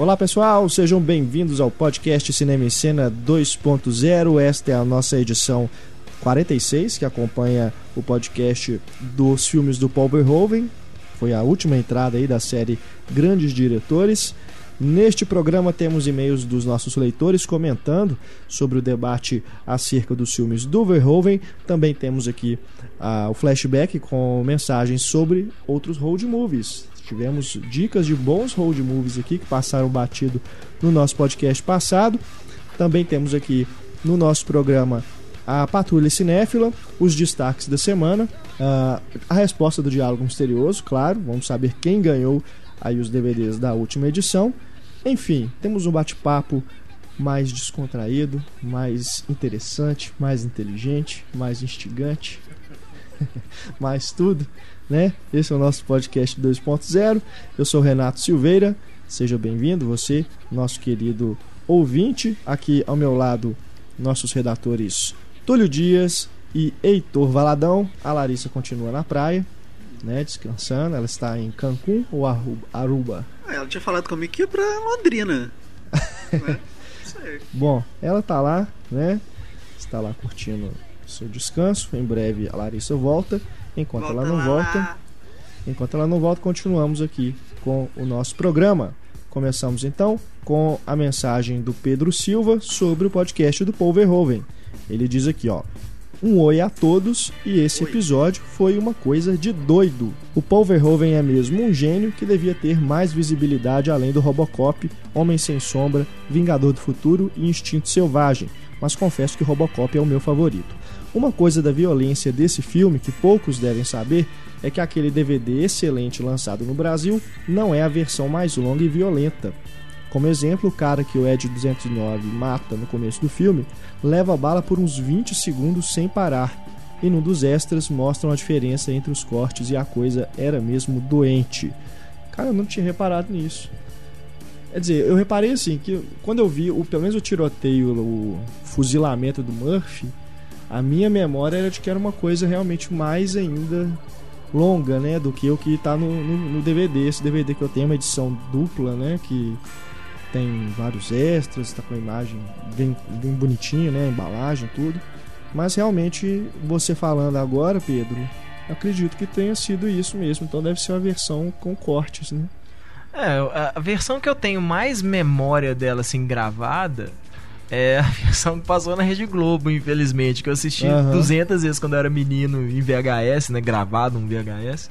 Olá pessoal, sejam bem-vindos ao podcast Cinema em Cena 2.0. Esta é a nossa edição 46, que acompanha o podcast dos filmes do Paul Verhoeven. Foi a última entrada aí da série Grandes Diretores. Neste programa temos e-mails dos nossos leitores comentando sobre o debate acerca dos filmes do Verhoeven. Também temos aqui uh, o flashback com mensagens sobre outros road movies. Tivemos dicas de bons road movies aqui que passaram batido no nosso podcast passado. Também temos aqui no nosso programa a Patrulha Cinéfila, os destaques da semana, a resposta do Diálogo Misterioso, claro, vamos saber quem ganhou aí os DVDs da última edição. Enfim, temos um bate-papo mais descontraído, mais interessante, mais inteligente, mais instigante, mais tudo, né? Esse é o nosso podcast 2.0. Eu sou Renato Silveira. Seja bem-vindo, você, nosso querido ouvinte. Aqui ao meu lado, nossos redatores Túlio Dias e Heitor Valadão. A Larissa continua na praia, né, descansando. Ela está em Cancún ou Aruba? Ah, ela tinha falado comigo que ia pra Londrina. né? Bom, ela tá lá, né? Está lá curtindo seu descanso. Em breve a Larissa volta. Enquanto volta ela não lá. volta, enquanto ela não volta, continuamos aqui com o nosso programa. Começamos então com a mensagem do Pedro Silva sobre o podcast do Paul Verhoeven. Ele diz aqui, ó: um oi a todos e esse episódio foi uma coisa de doido. O Paul Verhoeven é mesmo um gênio que devia ter mais visibilidade além do Robocop, Homem Sem Sombra, Vingador do Futuro e Instinto Selvagem, mas confesso que Robocop é o meu favorito. Uma coisa da violência desse filme que poucos devem saber é que aquele DVD excelente lançado no Brasil não é a versão mais longa e violenta. Como exemplo, o cara que o Ed 209 mata no começo do filme leva a bala por uns 20 segundos sem parar. E num dos extras mostram a diferença entre os cortes e a coisa era mesmo doente. Cara, eu não tinha reparado nisso. Quer dizer, eu reparei assim que quando eu vi o, pelo menos o tiroteio, o fuzilamento do Murphy, a minha memória era de que era uma coisa realmente mais ainda longa, né, do que o que está no, no, no, DVD. Esse DVD que eu tenho é uma edição dupla, né, que tem vários extras, está com a imagem bem, bem bonitinha, né? Embalagem, tudo. Mas realmente, você falando agora, Pedro, acredito que tenha sido isso mesmo. Então deve ser uma versão com cortes, né? É, a versão que eu tenho mais memória dela assim gravada é a versão que passou na Rede Globo, infelizmente, que eu assisti uhum. 200 vezes quando eu era menino em VHS, né, gravado um VHS.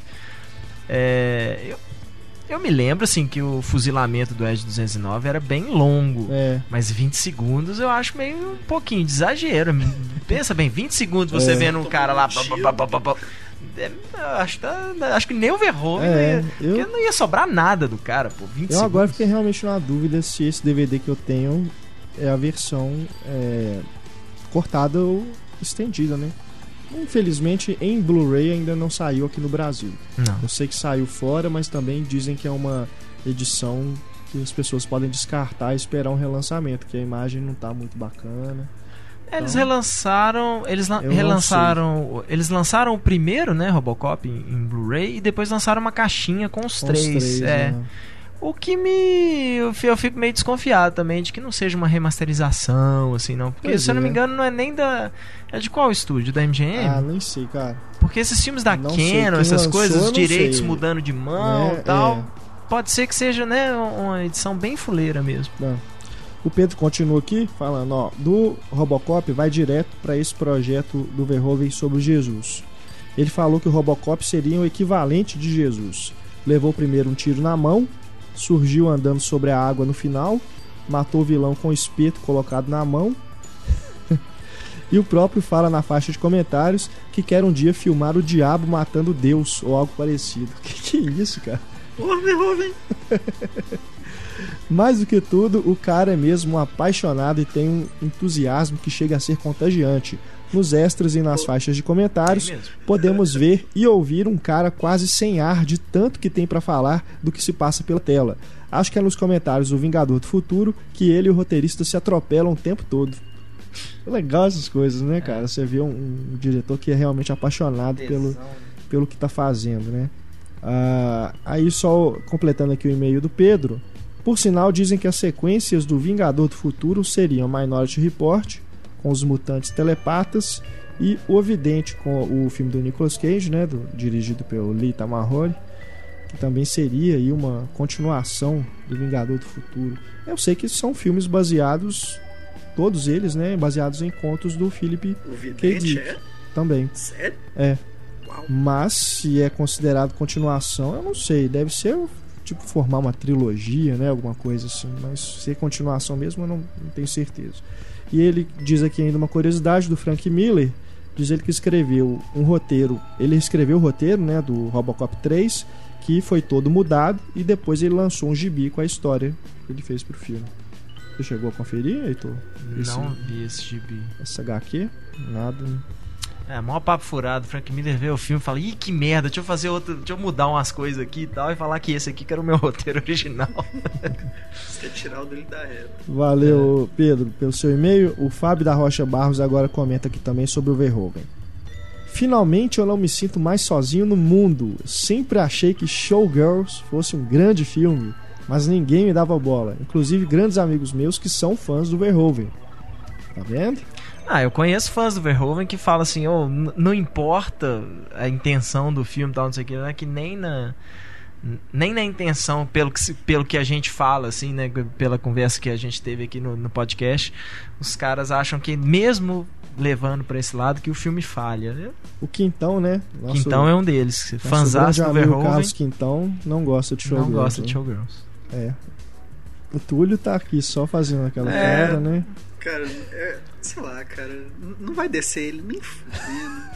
É, eu, eu me lembro, assim, que o fuzilamento do Edge 209 era bem longo. É. Mas 20 segundos eu acho meio um pouquinho de exagero. Pensa bem, 20 segundos você é. vendo um cara lá. É, acho, tá, acho que nem o Verhoeven é, não, ia, eu... não ia sobrar nada do cara, pô. 20 eu segundos. agora fiquei realmente na dúvida se esse DVD que eu tenho é a versão é, cortada ou estendida, né? Infelizmente, em Blu-ray ainda não saiu aqui no Brasil. Não. Eu sei que saiu fora, mas também dizem que é uma edição que as pessoas podem descartar e esperar um relançamento, que a imagem não está muito bacana. Eles então, relançaram, eles relançaram, eles lançaram o primeiro, né, Robocop em, em Blu-ray e depois lançaram uma caixinha com os com três. Os três é. Né? O que me. Eu fico meio desconfiado também de que não seja uma remasterização, assim, não. Porque, pois se é. eu não me é. engano, não é nem da. É de qual estúdio? Da MGM? Ah, nem sei, cara. Porque esses filmes da não Canon, essas lançou, coisas, os direitos sei. mudando de mão e é, tal. É. Pode ser que seja, né, uma edição bem fuleira mesmo. Não. O Pedro continua aqui falando, ó, do Robocop vai direto para esse projeto do Verhoeven sobre Jesus. Ele falou que o Robocop seria o equivalente de Jesus. Levou primeiro um tiro na mão surgiu andando sobre a água no final, matou o vilão com o espeto colocado na mão. e o próprio fala na faixa de comentários que quer um dia filmar o diabo matando Deus ou algo parecido. Que que é isso, cara? Mais do que tudo, o cara é mesmo um apaixonado e tem um entusiasmo que chega a ser contagiante. Nos extras e nas faixas de comentários, podemos ver e ouvir um cara quase sem ar de tanto que tem para falar do que se passa pela tela. Acho que é nos comentários do Vingador do Futuro que ele e o roteirista se atropelam o tempo todo. Legal essas coisas, né, cara? Você vê um, um diretor que é realmente apaixonado pelo, pelo que tá fazendo, né? Ah, aí só completando aqui o e-mail do Pedro, Por sinal, dizem que as sequências do Vingador do Futuro seriam Minority Report, com os mutantes telepatas, e O Vidente, com o filme do Nicolas Cage, né, do, dirigido pelo Lee Tamahori, que também seria aí uma continuação do Vingador do Futuro. Eu sei que são filmes baseados, todos eles, né, baseados em contos do Philip K. Dick. É? Também. Sério? É. Uau. Mas se é considerado continuação, eu não sei. Deve ser tipo formar uma trilogia, né? Alguma coisa assim. Mas se é continuação mesmo, eu não, não tenho certeza. E ele diz aqui ainda uma curiosidade do Frank Miller. Diz ele que escreveu um roteiro. Ele escreveu o roteiro, né? Do Robocop 3, que foi todo mudado. E depois ele lançou um gibi com a história que ele fez pro filme. Você chegou a conferir, Heitor? Não vi esse gibi. Essa HQ? Nada. Né? É, maior papo furado. Frank Miller vê o filme e fala: Ih, que merda, deixa eu fazer outro. Deixa eu mudar umas coisas aqui e tal. E falar que esse aqui que era o meu roteiro original. Você quer tirar o dele da reta. Valeu, é. Pedro, pelo seu e-mail. O Fábio da Rocha Barros agora comenta aqui também sobre o Verhoeven. Finalmente eu não me sinto mais sozinho no mundo. Sempre achei que Showgirls fosse um grande filme, mas ninguém me dava bola, inclusive grandes amigos meus que são fãs do Verhoeven. Tá vendo? Ah, eu conheço fãs do Verhoeven que falam assim, oh, não importa a intenção do filme tal, não sei o que, não é que nem na nem na intenção pelo que, pelo que a gente fala assim, né, pela conversa que a gente teve aqui no, no podcast, os caras acham que mesmo levando para esse lado que o filme falha. O Quintão, né? Nosso, Quintão é um deles. Fanzaço do Verhoeven. Carlos Quintão não gosta de Showgirls. Não gosta de né? Showgirls. É. O Túlio tá aqui só fazendo aquela é, cara, né? Cara, é, sei lá, cara, não vai descer ele nem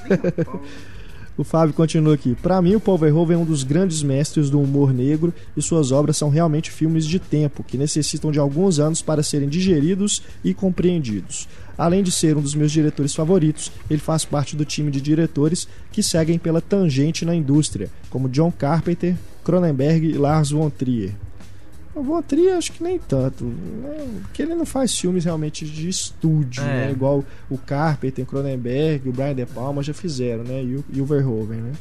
nem O Fábio continua aqui. Para mim, o Paul Verhoeven é um dos grandes mestres do humor negro e suas obras são realmente filmes de tempo que necessitam de alguns anos para serem digeridos e compreendidos. Além de ser um dos meus diretores favoritos, ele faz parte do time de diretores que seguem pela tangente na indústria, como John Carpenter, Cronenberg e Lars von Trier. O Votri acho que nem tanto. Né? Porque ele não faz filmes realmente de estúdio, é. né? Igual o Carpenter, o Cronenberg, o Brian De Palma já fizeram, né? E o, e o Verhoeven, né?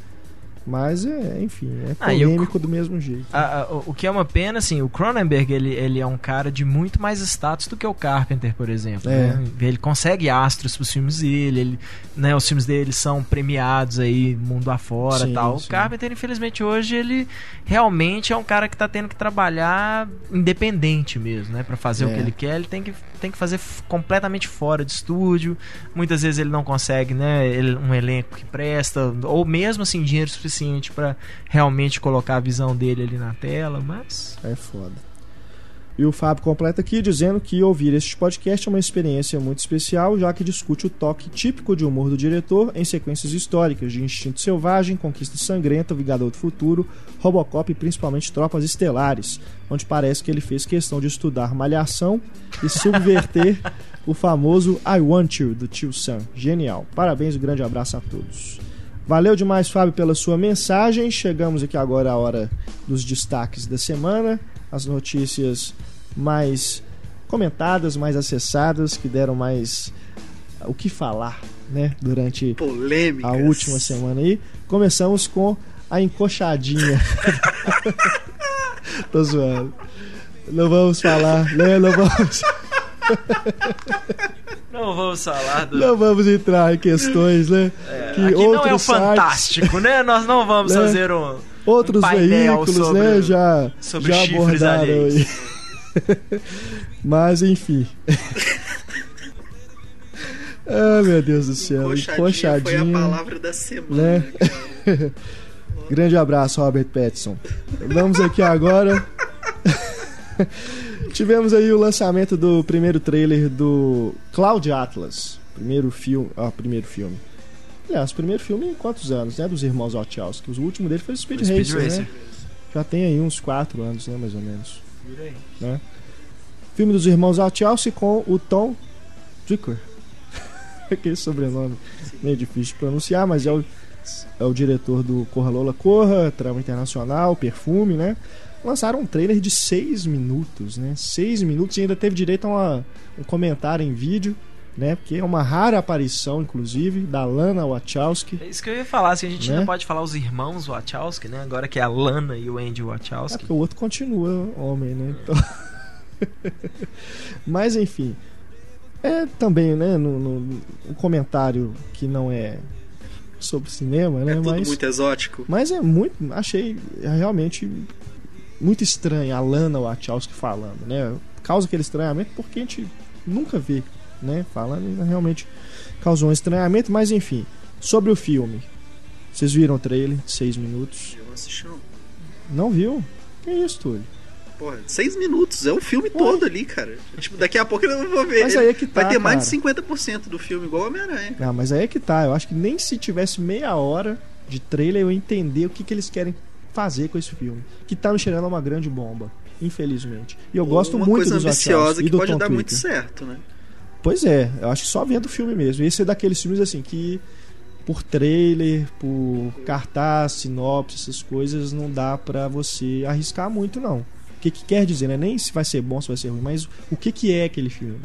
Mas é, enfim, é polêmico ah, do mesmo jeito. A, a, o que é uma pena, assim, o Cronenberg ele, ele é um cara de muito mais status do que o Carpenter, por exemplo. É. Né? Ele consegue astros pros filmes dele, ele, né, os filmes dele são premiados aí mundo afora e tal. Sim. O Carpenter, infelizmente, hoje ele realmente é um cara que tá tendo que trabalhar independente mesmo, né? Pra fazer é. o que ele quer, ele tem que, tem que fazer completamente fora de estúdio. Muitas vezes ele não consegue, né, um elenco que presta, ou mesmo assim, dinheiro suficiente para realmente colocar a visão dele ali na tela, mas. É foda. E o Fábio completa aqui dizendo que ouvir este podcast é uma experiência muito especial, já que discute o toque típico de humor do diretor em sequências históricas de Instinto Selvagem, Conquista Sangrenta, Vingador do Futuro, Robocop e principalmente Tropas Estelares, onde parece que ele fez questão de estudar malhação e subverter o famoso I Want You do Tio Sam. Genial. Parabéns e um grande abraço a todos. Valeu demais, Fábio, pela sua mensagem. Chegamos aqui agora à hora dos destaques da semana, as notícias mais comentadas, mais acessadas, que deram mais o que falar, né, durante Polêmicas. a última semana aí. Começamos com a encoxadinha. Tô zoando. Não vamos falar, né? Não vamos. Não vamos falar do... Não vamos entrar em questões, né? É, que aqui não é o fantástico, né? Nós não vamos né? fazer um outros um veículos, sobre, né? Já sobre já abordaram aí. Mas enfim. ah, meu Deus do céu. Encoxadinha, foi a palavra da semana. Né? Grande abraço, Robert Pattinson. Vamos aqui agora. Tivemos aí o lançamento do primeiro trailer do Cloud Atlas. Primeiro filme. Ah, primeiro filme. Aliás, primeiro filme em quantos anos, né? Dos irmãos Wachowski. O último dele foi o Speed, Speed Racer, Racer, né? Já tem aí uns 4 anos, né? Mais ou menos. Né? Filme dos irmãos Wachowski com o Tom Dricker. Aquele sobrenome meio difícil de pronunciar, mas é o, é o diretor do Corra Lola Corra, Trama Internacional, Perfume, né? lançaram um trailer de 6 minutos, né? 6 minutos e ainda teve direito a uma, um comentário em vídeo. Né? Porque é uma rara aparição, inclusive, da Lana Wachowski. É isso que eu ia falar, assim, a gente né? não pode falar os irmãos Wachowski, né? Agora que é a Lana e o Andy Wachowski. É porque o outro continua homem, né? Então... Mas enfim. É também, né, no, no, um comentário que não é sobre cinema, né? É tudo mas, muito exótico. Mas é muito. Achei realmente muito estranho a Lana Wachowski falando, né? Causa aquele estranhamento porque a gente nunca vê, né? Falando realmente causou um estranhamento, mas enfim. Sobre o filme. Vocês viram o trailer? Seis minutos. Eu assisti não. Não viu? Que isso, Túlio? Porra, seis minutos, é o filme todo ali, cara. Tipo, daqui a pouco eu não vou ver. Mas aí é que tá, Vai ter mais cara. de 50% do filme, igual Homem-Aranha. Ah, mas aí é que tá. Eu acho que nem se tivesse meia hora de trailer eu entender o que, que eles querem fazer com esse filme. Que tá me cheirando uma grande bomba, infelizmente. E eu gosto uma muito coisa dos ambiciosa que do pode Tom dar Twitter. muito certo, né? Pois é, eu acho que só vendo o filme mesmo. Esse é daqueles filmes assim que por trailer, por cartaz, sinopse, essas coisas não dá pra você arriscar muito não. O que, que quer dizer, né? Nem se vai ser bom, se vai ser ruim, mas o que, que é aquele filme.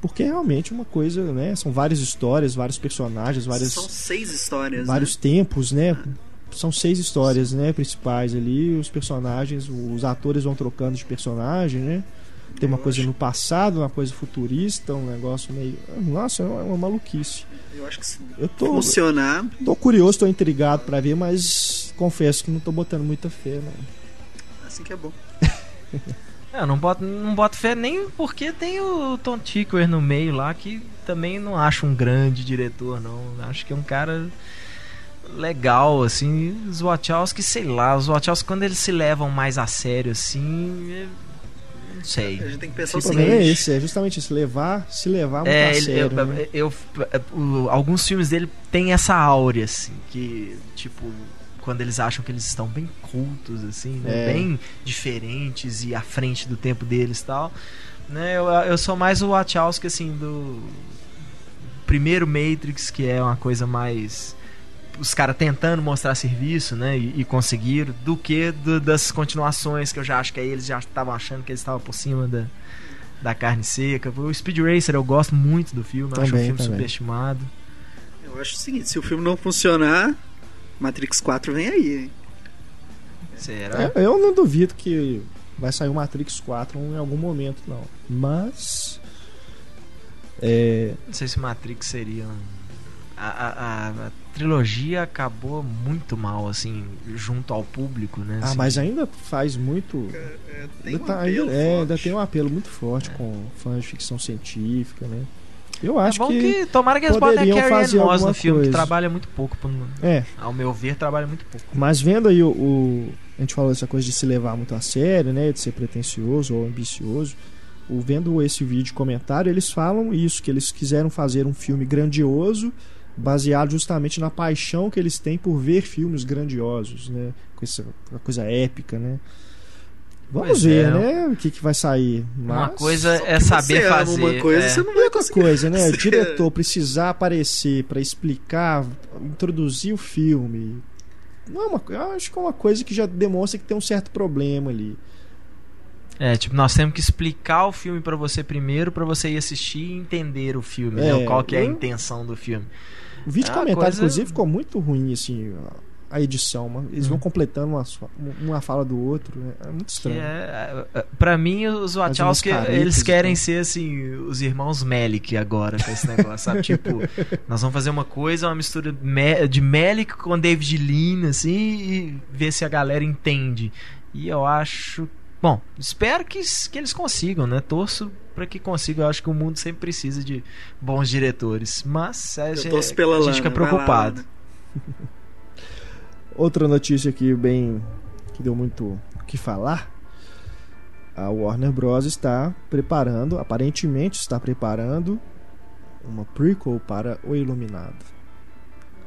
Porque é realmente uma coisa, né? São várias histórias, vários personagens, várias, São seis histórias, vários né? tempos, né? São seis histórias, né, principais ali, os personagens, os atores vão trocando de personagem, né? Tem uma coisa no passado, uma coisa futurista, um negócio meio. Nossa, é uma, é maluquice. Eu acho que se Eu tô, funcionar, tô curioso, tô intrigado pra ver, mas confesso que não tô botando muita fé, não. assim que é bom. É, Eu não boto, não boto fé nem porque tem o Tom Tickwer no meio lá, que também não acho um grande diretor, não. Acho que é um cara legal, assim. Os Wachowski, sei lá, os Wachowski quando eles se levam mais a sério, assim. Não sei. A gente tem que pensar O problema é esse, é justamente isso, levar, se levar muito É, a ele- sério. eu, né? eu- o- alguns filmes dele tem essa áurea, assim, que, tipo, quando eles acham que eles estão bem cultos, assim, né? É. Bem diferentes e à frente do tempo deles e tal. Né? Eu, eu sou mais o Wachowski, assim, do primeiro Matrix, que é uma coisa mais os caras tentando mostrar serviço, né, e, e conseguiram, do que do- das continuações que eu já acho que aí eles já estavam achando que eles estavam por cima da, da carne seca. O Speed Racer eu gosto muito do filme, eu acho um Também, filme também. subestimado. Eu acho o seguinte, se o filme não funcionar, Matrix 4 vem aí, hein? Será? É, eu não duvido que vai sair o Matrix 4 em algum momento, não. Mas. É, Não sei se Matrix seria. um- A, a- a- a trilogia acabou muito mal, assim, junto ao público, né? ah, assim. mas ainda faz muito. É, tem ainda, um tá- apelo ainda- é, ainda tem um apelo muito forte com fãs de ficção científica, né? Eu É acho bom que. que, tomara que eles botem a poderiam Carrie fazer Ann Moss no filme, coisa. que trabalha muito pouco. pro- É, Ao meu ver, trabalha muito pouco. mas vendo aí o, o- A gente falou essa coisa de se levar muito a sério, né? De ser pretencioso ou ambicioso. O, vendo esse vídeo comentário, eles falam isso, que eles quiseram fazer um filme grandioso, baseado justamente na paixão que eles têm por ver filmes grandiosos, né? Com essa uma coisa épica, né? Vamos Pois ver, é. né? O que, que vai sair. Uma Mas- coisa é porque saber você ama fazer. uma coisa, é. você não vai outra conseguir coisa, né? O diretor precisar aparecer pra explicar, introduzir o filme. Não é uma, eu acho que é uma coisa que já demonstra que tem um certo problema ali. É, tipo, nós temos que explicar o filme pra você primeiro, pra você ir assistir e entender o filme, É, né? Qual que é a eu- intenção do filme. O vídeo É comentário, coisa- inclusive, ficou muito ruim, assim, a- edição. Eles vão Uhum. completando uma, uma fala do outro. né? É muito estranho. é, é, pra mim, os Wachowski, eles querem ser, assim, os irmãos Melick agora com esse negócio, sabe? Tipo, nós vamos fazer uma coisa, uma mistura de Melick com David Lean, assim, e ver se a galera entende. E eu acho... Bom, espero que, que eles consigam, né? Torço pra que consigam. Eu acho que o mundo sempre precisa de bons diretores. Mas a, Eu gente- torço pela a gente fica lá, preocupado. Outra notícia aqui, bem. que deu muito o que falar. A Warner Bros. está preparando, aparentemente está preparando, uma prequel para O Iluminado.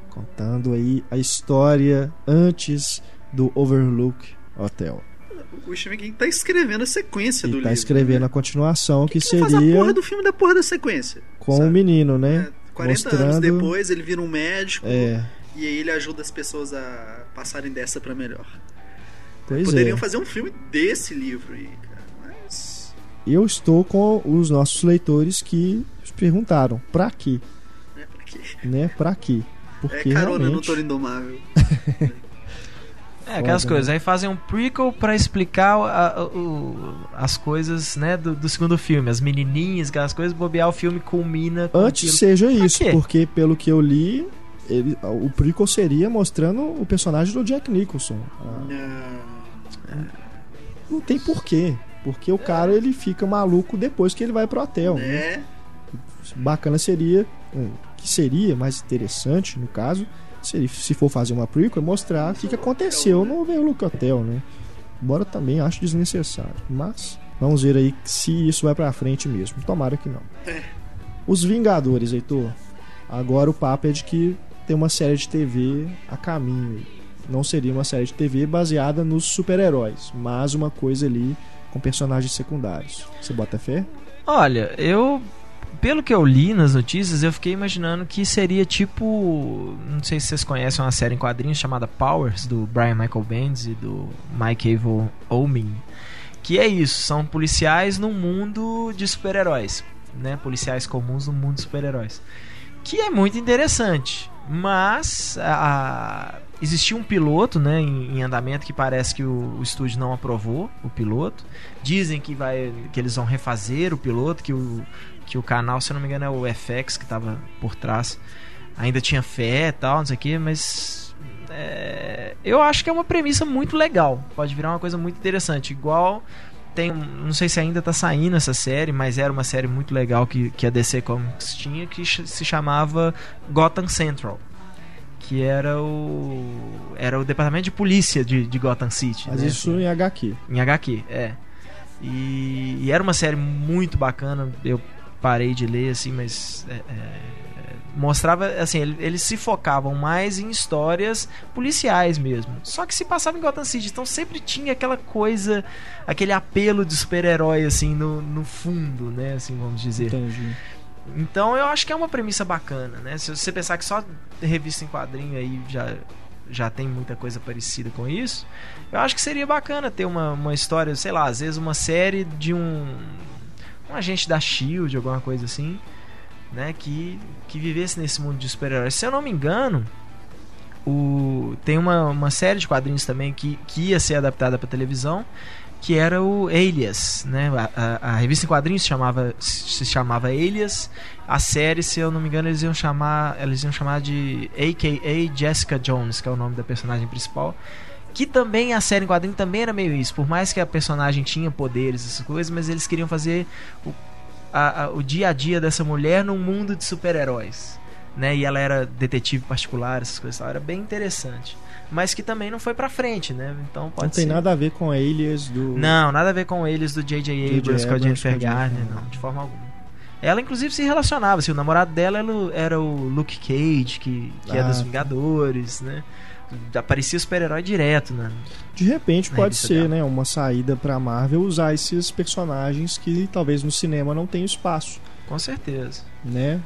Contando aí a história antes do Overlook Hotel. O Stephen King tá escrevendo a sequência do E livro. está escrevendo né? a continuação que, Por que não faz a seria porra do filme da porra da sequência? com o menino, né? É, 40 anos mostrando- depois ele vira um médico É, e aí ele ajuda as pessoas a passarem dessa pra melhor. pois Poderiam é. fazer um filme desse livro aí, cara. Mas. eu estou com os nossos leitores que perguntaram: pra quê? É, pra quê? Né? Pra quê? Porque é carona realmente... no Toro Indomável. É, aquelas coisas. né? Aí fazem um prequel pra explicar a- o- as coisas, né, do, do segundo filme. As menininhas, aquelas coisas, bobear o filme culmina com Antes aquilo. seja Pra isso, quê? porque pelo que eu li, ele, o prequel seria mostrando o personagem do Jack Nicholson. Ah, Não. não tem porquê. Porque o cara ele fica maluco depois que ele vai pro hotel. né? Né? Bacana seria, hum, que seria mais interessante no caso, seria, se for fazer uma prequel, é mostrar o que, que aconteceu no Overlook Hotel, né? Embora também acho desnecessário. Mas vamos ver aí se isso vai pra frente mesmo. Tomara que não. É. Os Vingadores, Heitor. Agora o papo é de que tem uma série de TV a caminho. Não seria uma série de TV baseada nos super-heróis, mas uma coisa ali com personagens secundários. Você bota fé? Olha, eu. Pelo que eu li nas notícias, eu fiquei imaginando que seria tipo. Não sei se vocês conhecem uma série em quadrinhos chamada Powers, do Brian Michael Bendis e do Mike Avon Omen. Que é isso, são policiais num mundo de super-heróis. Né? Policiais comuns no mundo de super-heróis. Que é muito interessante. Mas a, existia um piloto né, em, em andamento que parece que o, o estúdio não aprovou o piloto. Dizem que, vai, que eles vão refazer o piloto, que o, que o canal, se eu não me engano, é o FX que estava por trás. Ainda tinha fé e tal, não sei o que, mas. é, eu acho que é uma premissa muito legal. Pode virar uma coisa muito interessante. Igual tem. Não sei se ainda tá saindo essa série, mas era uma série muito legal que, que a DC Comics tinha, que se chamava Gotham Central. Que era o. Era o departamento de polícia de, de Gotham City. Mas né? isso em HQ. Em HQ, é. E, e era uma série muito bacana. Eu parei de ler, assim, mas. é, é, mostrava, assim, ele- eles se focavam mais em histórias policiais mesmo. Só que se passava em Gotham City, então sempre tinha aquela coisa, aquele apelo de super-herói, assim, no, no fundo, né? Assim, vamos dizer. Entendi. Então eu acho que é uma premissa bacana, né? Se você pensar que só revista em quadrinho aí já, já tem muita coisa parecida com isso, eu acho que seria bacana ter uma, uma história, sei lá, às vezes uma série de um, um agente da Shield, alguma coisa assim, né? Que, que vivesse nesse mundo de super-heróis. Se eu não me engano, o, tem uma, uma série de quadrinhos também que, que ia ser adaptada para televisão que era o Alias, né? A, a- a revista em quadrinhos se chamava, se chamava Alias. A série, se eu não me engano, eles iam chamar, eles iam chamar de AKA Jessica Jones, que é o nome da personagem principal. Que também a série em quadrinhos também era meio isso. Por mais que a personagem tinha poderes, essas coisas, mas eles queriam fazer o, a- a- o dia a dia dessa mulher num mundo de super-heróis. Né? E ela era detetive particular, essas coisas. Era bem interessante. Mas que também não foi pra frente, né? Então pode Não tem ser. nada a ver com Alias do. Não, nada a ver com eles do J.J. Abrams, com a Jennifer Garner, não. de forma alguma. Ela, inclusive, se relacionava. Assim, o namorado dela era o- Luke Cage, que, que é Ah, dos tá. Vingadores, né? Aparecia super-herói direto, né? De repente Na pode ser, dela. né? Uma saída pra Marvel usar esses personagens que talvez no cinema não tenham espaço, Com certeza. né?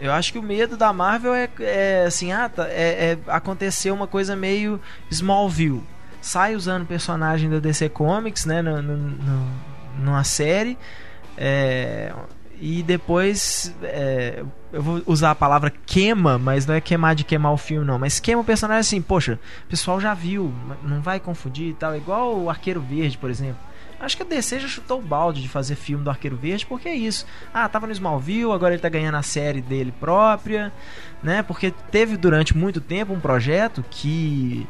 Eu acho que o medo da Marvel é, é assim, ah, tá, é, é acontecer uma coisa meio Smallville. Sai usando personagem da DC Comics, né, no, no- no- numa série, é, e depois é, eu vou usar a palavra queima, mas não é queimar de queimar o filme, não, mas queima o personagem assim, poxa, o pessoal já viu, não vai confundir e tal, igual o Arqueiro Verde, por exemplo. Acho que a DC já chutou o balde de fazer filme do Arqueiro Verde, porque é isso. Ah, tava no Smallville, agora ele tá ganhando a série dele própria, né? Porque teve durante muito tempo um projeto que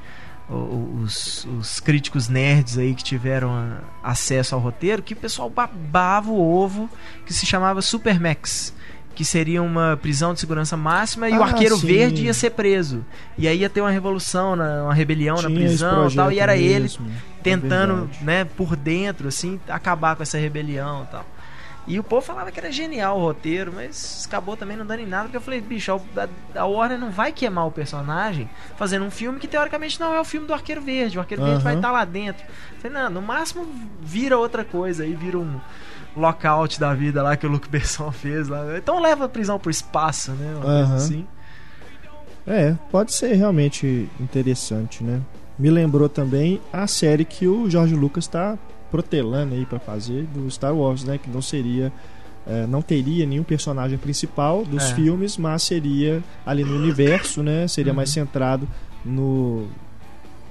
os, os críticos nerds aí que tiveram acesso ao roteiro, que o pessoal babava o ovo, que se chamava Supermax. Que seria uma prisão de segurança máxima e o Ah, Arqueiro sim. Verde ia ser preso. E aí ia ter uma revolução, na- uma rebelião na Tinha esse prisão e tal. E era ele mesmo, é tentando, verdade. né, por dentro, assim, acabar com essa rebelião e tal. E o povo falava que era genial o roteiro, mas acabou também não dando em nada, porque eu falei, bicho, a, a Warner não vai queimar o personagem fazendo um filme que teoricamente não é o filme do Arqueiro Verde. O Arqueiro Verde Aham. vai estar lá dentro. Eu falei, não, no máximo vira outra coisa, aí vira um lockout da vida lá que o Luke Besson fez lá. Então leva a prisão pro espaço, né? Uma coisa assim. É, pode ser realmente interessante, né? Me lembrou também a série que o Jorge Lucas está protelando aí para fazer do Star Wars, né? Que não seria é, não teria nenhum personagem principal dos é. filmes, mas seria ali no universo, né? Seria uhum. mais centrado no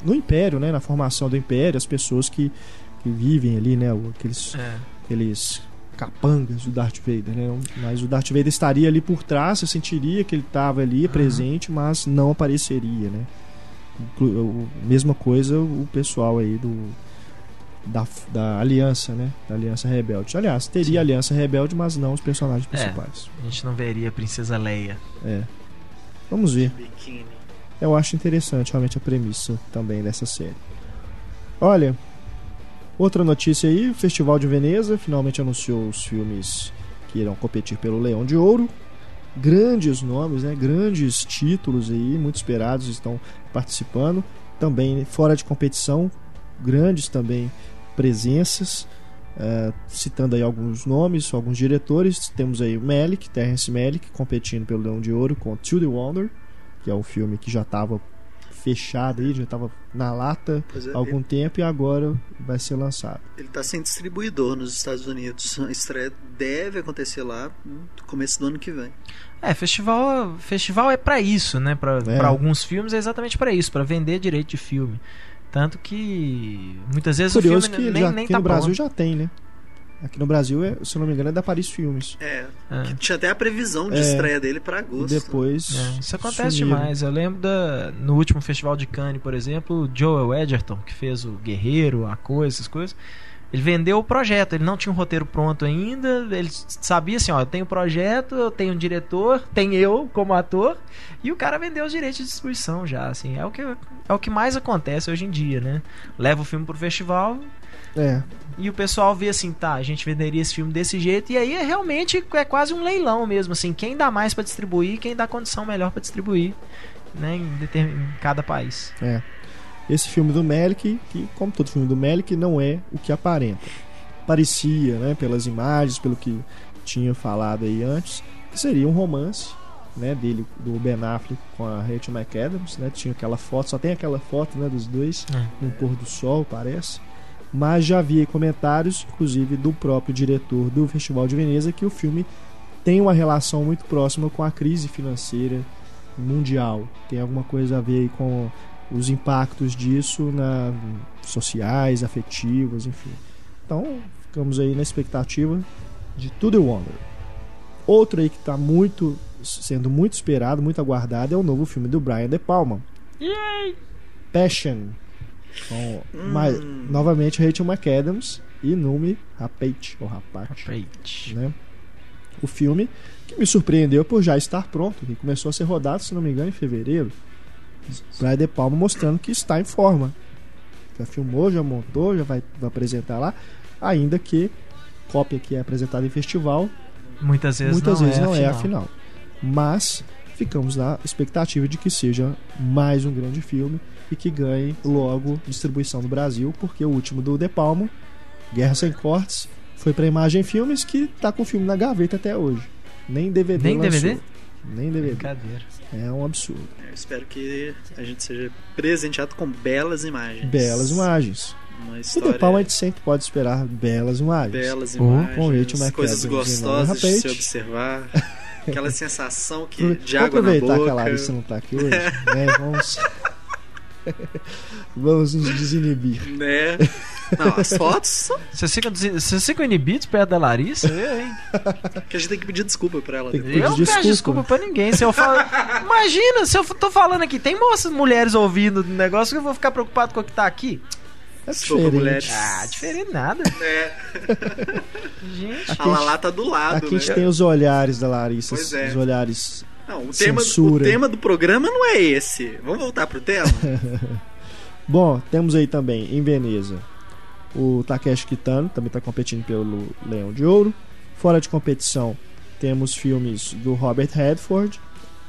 no Império, né? Na formação do Império, as pessoas que, que vivem ali, né? Aqueles, é. Aqueles capangas do Darth Vader, né? Mas o Darth Vader estaria ali por trás, você sentiria que ele estava ali uhum. presente, mas não apareceria, né? Mesma coisa o pessoal aí do da, da aliança, né? Da aliança rebelde. Aliás, teria Sim. aliança rebelde, mas não os personagens é, principais. É, a gente não veria a princesa Leia. É. Vamos ver. Eu acho interessante realmente a premissa também dessa série. Olha, outra notícia aí, o Festival de Veneza finalmente anunciou os filmes que irão competir pelo Leão de Ouro. Grandes nomes, né? Grandes títulos aí, muito esperados estão participando. Também fora de competição, grandes também presenças, uh, citando aí alguns nomes, alguns diretores. Temos aí o Melick, Terrence Melick, competindo pelo Leão de Ouro com To The Wonder, que é um filme que já estava fechado aí, já estava na lata há é, algum ele, tempo e agora vai ser lançado. Ele está sendo distribuidor nos Estados Unidos. A estreia deve acontecer lá no começo do ano que vem. É, festival, festival é para isso, né? Para é. alguns filmes é exatamente para isso, para vender direito de filme. Tanto que muitas vezes Curioso o filme que nem, já, nem tá no Brasil bom. já tem, né? Aqui no Brasil, é, se eu não me engano, é da Paris Filmes. É. é. Tinha até a previsão de é, estreia dele para agosto. Depois. É, isso acontece sumiram. demais. Eu lembro da, no último Festival de Cannes, por exemplo, o Joel Edgerton, que fez o Guerreiro, a coisa, essas coisas. Ele vendeu o projeto, ele não tinha um roteiro pronto ainda, ele sabia assim, ó, eu tenho o projeto, eu tenho um diretor, tem eu como ator, e o cara vendeu os direitos de distribuição já, assim, é o que, é o que mais acontece hoje em dia, né? Leva o filme pro festival, é. E o pessoal vê assim, tá, a gente venderia esse filme desse jeito, e aí é realmente é quase um leilão mesmo, assim, quem dá mais para distribuir, quem dá condição melhor para distribuir, né, em, em cada país. É esse filme do Melick, que como todo filme do Melick, não é o que aparenta. Parecia, né, pelas imagens, pelo que tinha falado aí antes, que seria um romance, né, dele do Ben Affleck com a Rachel McAdams, né? Tinha aquela foto, só tem aquela foto, né, dos dois é. no pôr do sol, parece. Mas já havia comentários, inclusive do próprio diretor do Festival de Veneza, que o filme tem uma relação muito próxima com a crise financeira mundial. Tem alguma coisa a ver com os impactos disso na sociais, afetivos, enfim. Então, ficamos aí na expectativa de tudo The Wonder. Outro aí que está muito sendo muito esperado, muito aguardado é o novo filme do Brian De Palma. Yay! Passion. Com, hum. mais, novamente Rachel McAdams e Numi Rapate, ou Rapate, Rapate. Né? O filme que me surpreendeu por já estar pronto, que começou a ser rodado, se não me engano, em fevereiro. Brian De Palma mostrando que está em forma. Já filmou, já montou, já vai, vai apresentar lá. Ainda que cópia que é apresentada em festival muitas vezes, muitas não, vezes é, não a é a final. Mas ficamos na expectativa de que seja mais um grande filme e que ganhe logo distribuição no Brasil, porque o último do De Palma, Guerra Sem Cortes, foi para Imagem Filmes que está com o filme na gaveta até hoje. Nem DVD Nem lançou. DVD? Nem DVD. Brincadeira. É um absurdo. Eu espero que a gente seja presenteado com belas imagens. Belas imagens. Uma história... O The Palma a gente sempre pode esperar belas imagens. Belas imagens. Com Rachel coisas gostosas de se observar. Aquela sensação que, de água na boca. aproveitar que a Larissa não tá aqui hoje, né? Vamos... Vamos nos desinibir. Né? Não, as fotos. Vocês ficam, vocês ficam inibidos perto da Larissa? Eu, hein? Que a gente tem que pedir desculpa pra ela. Tem que Eu não desculpa. peço desculpa pra ninguém. Se eu falo... Imagina, se eu tô falando aqui, tem moças mulheres ouvindo o negócio que eu vou ficar preocupado com o que tá aqui. É Desculpa, diferente. mulheres. Ah, diferente nada. É. Gente. A Lalá tá do lado, Aqui a né? gente tem os olhares da Larissa, Pois é. os olhares. Não, o tema, o tema do programa não é esse. Vamos voltar pro tema? Bom, temos aí também em Veneza o Takeshi Kitano, também está competindo pelo Leão de Ouro. Fora de competição, temos filmes do Robert Redford,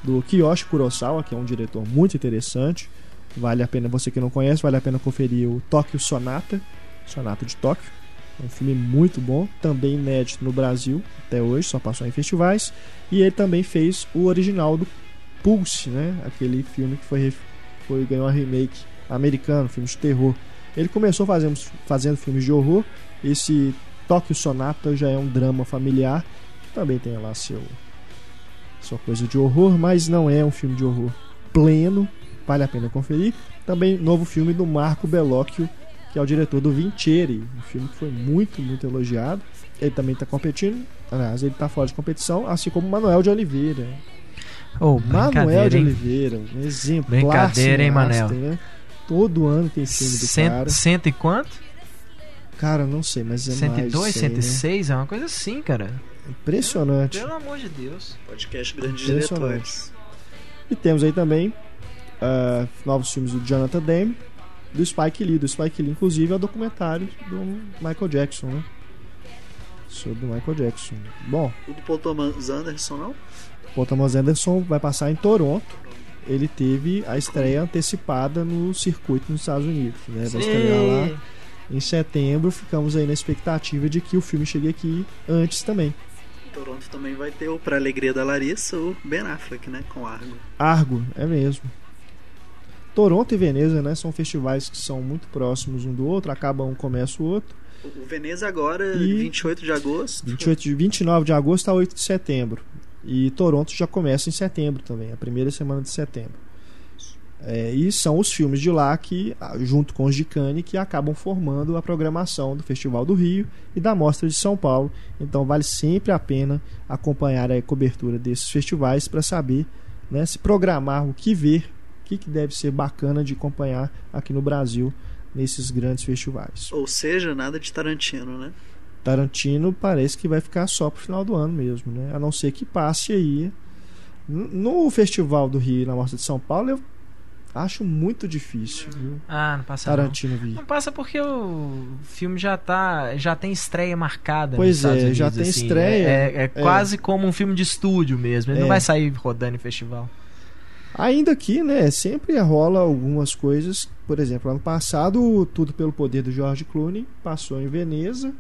do Kiyoshi Kurosawa, que é um diretor muito interessante. Vale a pena, você que não conhece, vale a pena conferir o Tóquio Sonata, Sonata de Tóquio. Um filme muito bom, também inédito no Brasil até hoje, só passou em festivais. E ele também fez o original do Pulse, né? Aquele filme que foi, foi ganhou uma remake americano, filme de terror. Ele começou fazendo, fazendo filmes de horror. Esse Tóquio Sonata já é um drama familiar. Também tem lá seu sua coisa de horror, mas não é um filme de horror pleno. Vale a pena conferir. Também novo filme do Marco Bellocchio, que é o diretor do Vincere, um filme que foi muito, muito elogiado. Ele também está competindo, aliás, ele está fora de competição, assim como Manuel de Oliveira. Oh, Manuel de Oliveira, um exemplo. Brincadeira, hein, Manel? Né? Todo ano tem filme do Cent, cara. Cento e quanto? Cara, não sei, mas é 102, mais 106, né? é uma coisa assim, cara. Impressionante. Pelo amor de Deus. Podcast Grandes Diretores. E temos aí também uh, novos filmes do Jonathan Demme, do Spike Lee. Do Spike Lee, inclusive, é o documentário do Michael Jackson, né? Sobre o Michael Jackson. Bom. O do Paul Thomas Anderson, não? Paul Thomas Anderson vai passar em Toronto. Ele teve a estreia antecipada no circuito nos Estados Unidos. Né? Vai estrear lá em setembro. Ficamos aí na expectativa de que o filme chegue aqui antes também. Toronto também vai ter o Pra Alegria da Larissa, o Ben Affleck, né? Com Argo. Argo, é mesmo. Toronto e Veneza, né? São festivais que são muito próximos um do outro, acaba um, começa o outro. O Veneza agora, e 28 de agosto. 28 de, 29 de agosto a 8 de setembro. E Toronto já começa em setembro também, a primeira semana de setembro. É, e são os filmes de lá que, junto com os de Cannes, que acabam formando a programação do Festival do Rio e da Mostra de São Paulo. Então vale sempre a pena acompanhar a cobertura desses festivais para saber né, se programar o que ver, que, que deve ser bacana de acompanhar aqui no Brasil nesses grandes festivais. Ou seja, nada de Tarantino, né? Tarantino parece que vai ficar só pro final do ano mesmo, né? A não ser que passe aí. No Festival do Rio e na Mostra de São Paulo, eu acho muito difícil. Viu? Ah, não passa Tarantino não. Não passa porque o filme já tá, já tem estreia marcada. Pois é, Unidos, já tem assim. estreia. É, é, é, quase como um filme de estúdio mesmo. Ele É. não vai sair rodando em festival. Ainda que, né, sempre rola algumas coisas. Por exemplo, ano passado, Tudo pelo Poder do George Clooney passou em Veneza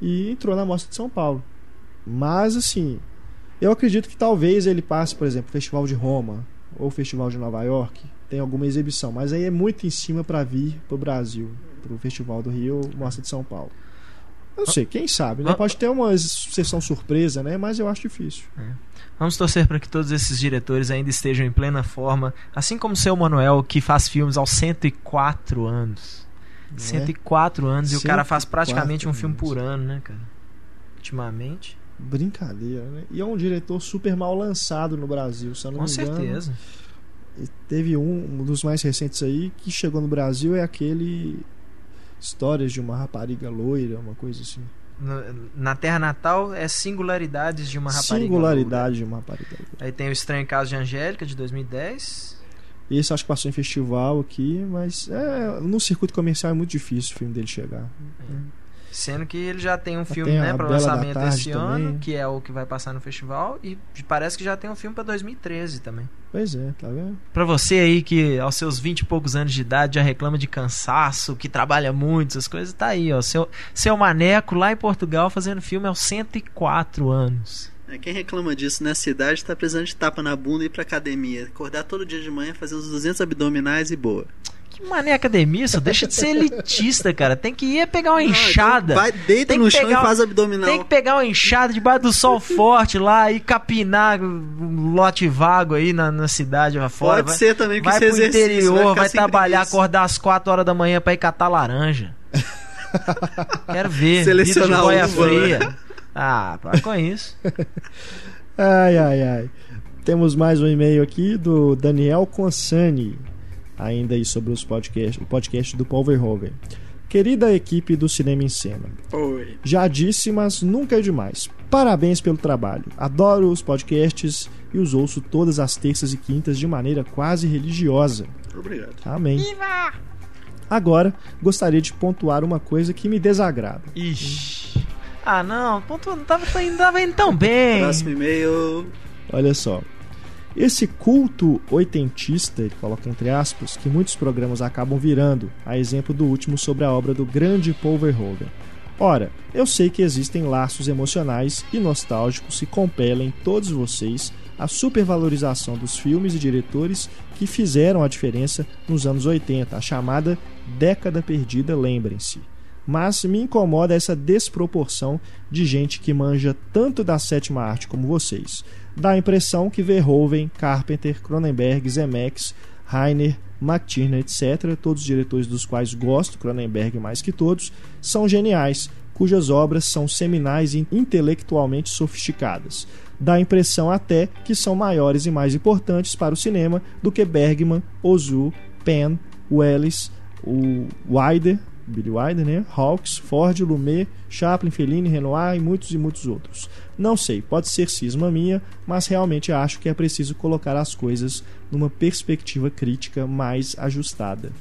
e entrou na Mostra de São Paulo. Mas, assim, eu acredito que talvez ele passe, por exemplo, o Festival de Roma ou o Festival de Nova York, tem alguma exibição. Mas aí é muito em cima para vir pro Brasil, pro Festival do Rio Mostra de São Paulo. Não sei, quem sabe, né? Pode ter uma sessão surpresa, né? Mas eu acho difícil. Vamos torcer para que todos esses diretores ainda estejam em plena forma, assim como o seu Manuel, que faz filmes aos 104 anos. Não é? 104 anos e o cara faz 104 praticamente um filme por ano, né, cara? Ultimamente. Brincadeira, né? E é um diretor super mal lançado no Brasil, se eu não Com me engano. certeza. E Teve um, um dos mais recentes aí que chegou no Brasil é aquele Histórias de uma rapariga loira, uma coisa assim. Na Terra Natal é Singularidades de uma Rapariga Singularidade de uma rapariga. Loura. Aí tem o Estranho Caso de Angélica, de 2010. Esse acho que passou em festival aqui, mas é, no circuito comercial é muito difícil o filme dele chegar. Sendo que ele já tem um filme tem né, para lançamento esse também. ano, que é o que vai passar no festival. E parece que já tem um filme para 2013 também. Pois é, tá vendo? Pra você aí que aos seus 20 e poucos anos de idade já reclama de cansaço, que trabalha muito, essas coisas, tá aí, ó. Seu, seu maneco lá em Portugal fazendo filme aos 104 anos. É, Quem reclama disso nessa idade tá precisando de tapa na bunda e ir pra academia. Acordar todo dia de manhã, fazer uns 200 abdominais e boa. Que mané academia, isso deixa de ser elitista, cara. Tem que ir pegar uma enxada. Vai, deita Tem no chão pegar- e faz abdominal. Tem que pegar uma enxada debaixo do sol forte lá e capinar um lote vago aí na, na cidade lá fora. Pode vai, ser também que vai pro interior, vai sem trabalhar, preguiça. acordar às 4 horas da manhã pra ir catar laranja. Quero ver. Selecionar de boia uva, né? fria. Ah, para com isso. Ai, ai, ai. Temos mais um e-mail aqui do Daniel Consani, ainda aí sobre os podcasts, o podcast do Paul Verhoeven. Querida equipe do Cinema em Cena, Oi. já disse, mas nunca é demais. Parabéns pelo trabalho. Adoro os podcasts e os ouço todas as terças e quintas de maneira quase religiosa. Obrigado. Amém. Agora, gostaria de pontuar uma coisa que me desagrada. Ixi. Ah, não. Ponto, não tava, tava indo tão bem. Próximo e-mail. Olha só. Esse culto oitentista, ele coloca entre aspas, que muitos programas acabam virando, a exemplo do último sobre a obra do grande Paul Verhoeven. Ora, eu sei que existem laços emocionais e nostálgicos que compelem todos vocês a supervalorização dos filmes e diretores que fizeram a diferença nos anos 80, a chamada década perdida, lembrem-se. Mas me incomoda essa desproporção de gente que manja tanto da sétima arte como vocês. Dá a impressão que Verhoeven, Carpenter, Cronenberg, Zemeckis, Rainer, McTiernan, etc., todos os diretores dos quais gosto, Cronenberg mais que todos, são geniais, cujas obras são seminais e intelectualmente sofisticadas. Dá a impressão até que são maiores e mais importantes para o cinema do que Bergman, Ozu, Penn, Welles, o Wilder, Billy Wilder, né? Hawks, Ford, Lumet, Chaplin, Fellini, Renoir e muitos e muitos outros. Não sei, pode ser cisma minha, mas realmente acho que é preciso colocar as coisas numa perspectiva crítica mais ajustada.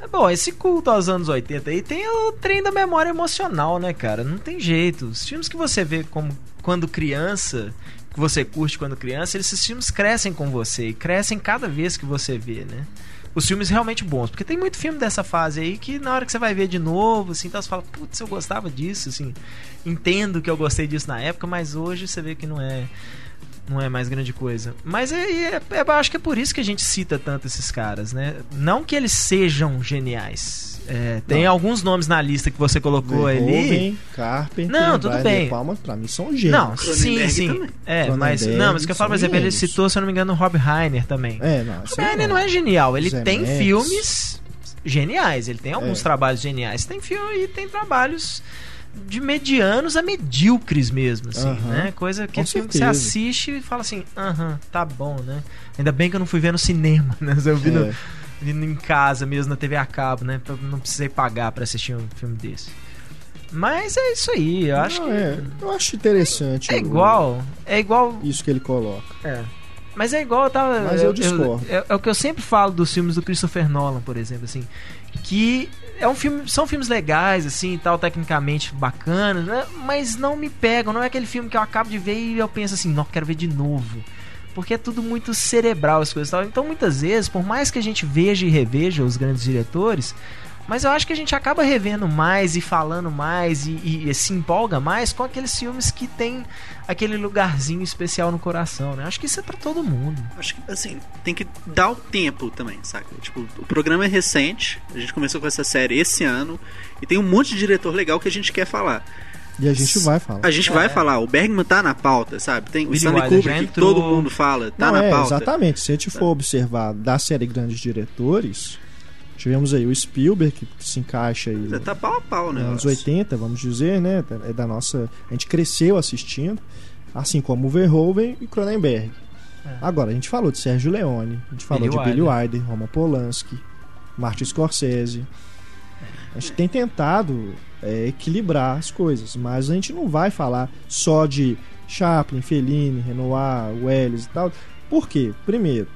É bom, esse culto aos anos 80 aí tem o trem da memória emocional, né, cara? Não tem jeito. Os filmes que você vê como quando criança, que você curte quando criança, esses filmes crescem com você e crescem cada vez que você vê, né? Os filmes realmente bons, porque tem muito filme dessa fase aí que na hora que você vai ver de novo, assim, então você fala, putz, eu gostava disso, assim, entendo que eu gostei disso na época, mas hoje você vê que não é não é mais grande coisa. Mas é, é, é, acho que é por isso que a gente cita tanto esses caras, né? Não que eles sejam geniais. É, tem não. alguns nomes na lista que você colocou Verhoeven, ali. Carpenter, não, tudo bem. Palma, pra mim são gênios. Não, sim, sim. É, mas não, mas que eu falo, por exemplo, ele citou, se eu não me engano, o Rob Reiner também. É, não. Rob Reiner não é genial, ele Zé tem filmes geniais, ele tem alguns é. trabalhos geniais, tem filme e tem trabalhos de medianos a medíocres mesmo, assim, né? Coisa que você assiste e fala assim, aham, tá bom, né? Ainda bem que eu não fui ver no cinema, né? Eu vi, é. no, em casa mesmo, na TV a cabo, né? Não precisei pagar para assistir um filme desse. Mas é isso aí, eu acho não, que. É, eu acho interessante. É, é igual. É igual. Isso que ele coloca. É. Mas é igual, eu tava. Mas eu discordo. Eu, é, é o que eu sempre falo dos filmes do Christopher Nolan, por exemplo, assim. Que é um filme, são filmes legais, assim, tal, tecnicamente bacanas, né? mas não me pegam. Não é aquele filme que eu acabo de ver e eu penso assim, não, quero ver de novo. Porque é tudo muito cerebral as coisas tal. Então, muitas vezes, por mais que a gente veja e reveja os grandes diretores, mas eu acho que a gente acaba revendo mais e falando mais e, e, e, se empolga mais com aqueles filmes que tem aquele lugarzinho especial no coração, né? Acho que isso é para todo mundo. Acho que, assim, tem que dar o tempo também, sabe? Tipo, o programa é recente, a gente começou com essa série esse ano e tem um monte de diretor legal que a gente quer falar. E a gente vai falar. A gente é. vai falar. O Bergman tá na pauta, sabe? Tem o Stanley Kubrick, que todo mundo fala, tá Não, na é, pauta. Exatamente. Se a gente for observar da série Grandes Diretores, Tivemos aí o Spielberg, que se encaixa aí. Você tá pau a pau, né? Anos 80, vamos dizer, né? É da nossa. A gente cresceu assistindo, assim como o Verhoeven e Cronenberg. É. Agora, a gente falou de Sérgio Leone, a gente falou Billy de Billy Wilder, Roman Polanski, Martin Scorsese. A gente tem tentado é, equilibrar as coisas, mas a gente não vai falar só de Chaplin, Fellini, Renoir, Welles e tal. Por quê? Primeiro,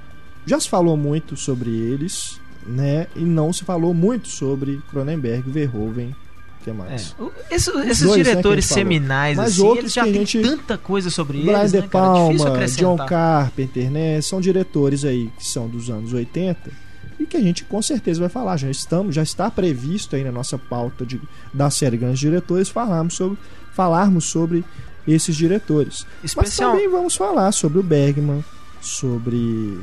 já se falou muito sobre eles, né? E não se falou muito sobre Cronenberg, Verhoeven, que mais? É. Esse, esses dois, né, diretores né, seminais, Mas assim, outros já tem tanta coisa sobre Brian eles, De né, Palma, John Carpenter, né? São diretores aí que são dos anos 80 e que a gente com certeza vai falar. Já estamos, já está previsto aí na nossa pauta de, da série Grandes Diretores falarmos sobre, falarmos sobre esses diretores. Especial... Mas também vamos falar sobre o Bergman, sobre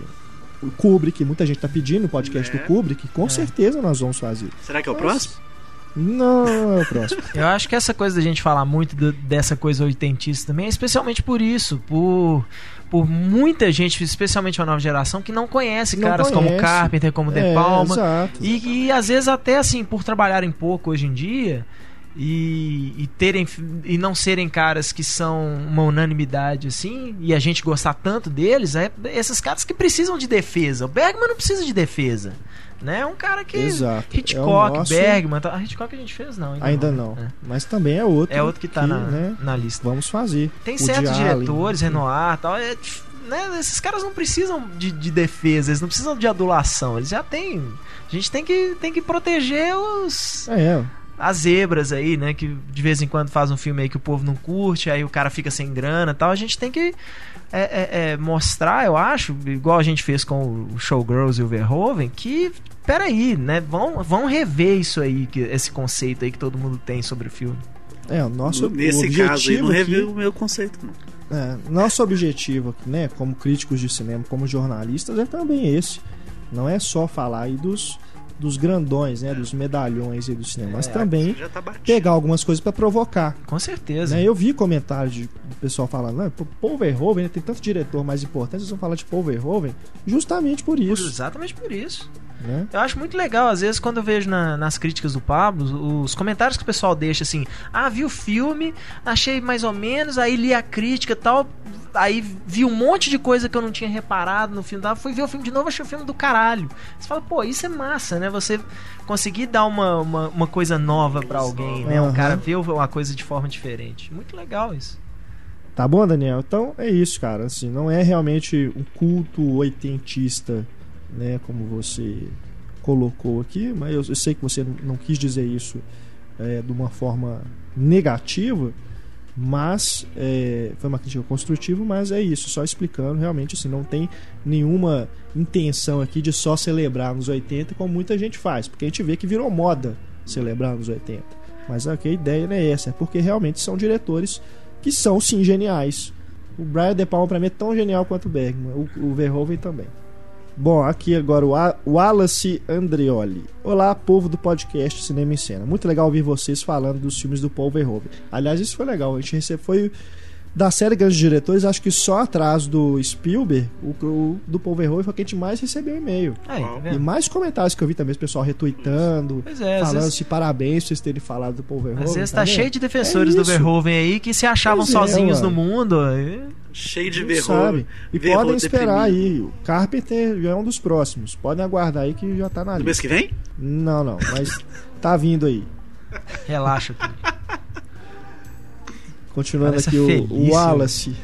o Kubrick, muita gente tá pedindo o podcast é. do Kubrick, com é. certeza nós vamos fazer. Será que é o Mas... próximo? Não, é o próximo. Eu acho que essa coisa da gente falar muito do, dessa coisa oitentista também é especialmente por isso, por, por muita gente, especialmente a nova geração, que não conhece não caras conhece. como Carpenter, como De é, Palma. Exato, e, e às vezes até assim, por trabalharem pouco hoje em dia, e, e, terem e não serem caras que são uma unanimidade assim e a gente gostar tanto deles é esses caras que precisam de defesa o Bergman não precisa de defesa né é um cara que Exato. Hitchcock é nosso... Bergman tá, a Hitchcock a gente fez não ainda, ainda não, não. É. mas também é outro é outro que tá que, na, né, na lista vamos fazer tem o certos diretores Renoir tal é, né, esses caras não precisam de, de defesa eles não precisam de adulação eles já têm a gente tem que tem que proteger os é as zebras aí, né? Que de vez em quando faz um filme aí que o povo não curte, aí o cara fica sem grana tal. A gente tem que é, é, é, mostrar, eu acho, igual a gente fez com o Showgirls e o Verhoeven, que, peraí, né? Vão, vão rever isso aí, que, esse conceito aí que todo mundo tem sobre o filme. É, o nosso Nesse o caso aí, não reviu o meu conceito, não. É, nosso objetivo, né, como críticos de cinema, como jornalistas, é também esse. Não é só falar aí dos, dos grandões, né, dos medalhões aí do cinema, é, mas também tá pegar algumas coisas para provocar. Com certeza. Né? Eu vi comentários de, do pessoal falando, né, Paul Verhoeven, né, tem tanto diretor mais importante, vocês vão falar de Paul Verhoeven justamente por isso. Exatamente por isso. Né? Eu acho muito legal, às vezes, quando eu vejo na, nas críticas do Pablo, os comentários que o pessoal deixa assim: ah, vi o filme, achei mais ou menos, aí li a crítica e tal, aí vi um monte de coisa que eu não tinha reparado no filme, fui ver o filme de novo, achei o filme do caralho. Você fala, pô, isso é massa, né? Você conseguir dar uma, uma, uma coisa nova para alguém, né? Uhum. Um cara ver uma coisa de forma diferente. Muito legal isso. Tá bom, Daniel? Então é isso, cara. Assim, não é realmente um culto oitentista né, como você colocou aqui, mas eu, eu sei que você não quis dizer isso é, de uma forma negativa, mas é, foi uma crítica construtiva, mas é isso, só explicando realmente assim, não tem nenhuma intenção aqui de só celebrar nos 80 como muita gente faz, porque a gente vê que virou moda celebrar nos 80. Mas aqui a ideia não é essa, é porque realmente são diretores que são sim geniais. O Brian De Palma para mim é tão genial quanto o Bergman, o, o Verhoeven também. Bom, aqui agora o Wallace Andreoli. Olá, povo do podcast Cinema em Cena. Muito legal ouvir vocês falando dos filmes do Paul Verhoeven. Aliás, isso foi legal. A gente recebeu, foi da série Grandes Diretores, acho que só atrás do Spielberg, o, o do Paul Verhoeven foi que a gente mais recebeu e-mail. Aí, tá e mais comentários que eu vi também, o pessoal retweetando, é, falando vezes... se parabéns por vocês terem falado do Paul Verhoeven. Às vezes tá, tá cheio de defensores é do Verhoeven aí que se achavam pois é, sozinhos é, no mundo. E... Cheio de Verhoeven. E Verhoeven podem esperar deprimido. aí. O Carpenter já é um dos próximos. Podem aguardar aí que já tá na lista. No mês que vem? Não, não, mas tá vindo aí. Relaxa. Continuando Parece aqui o, o Wallace.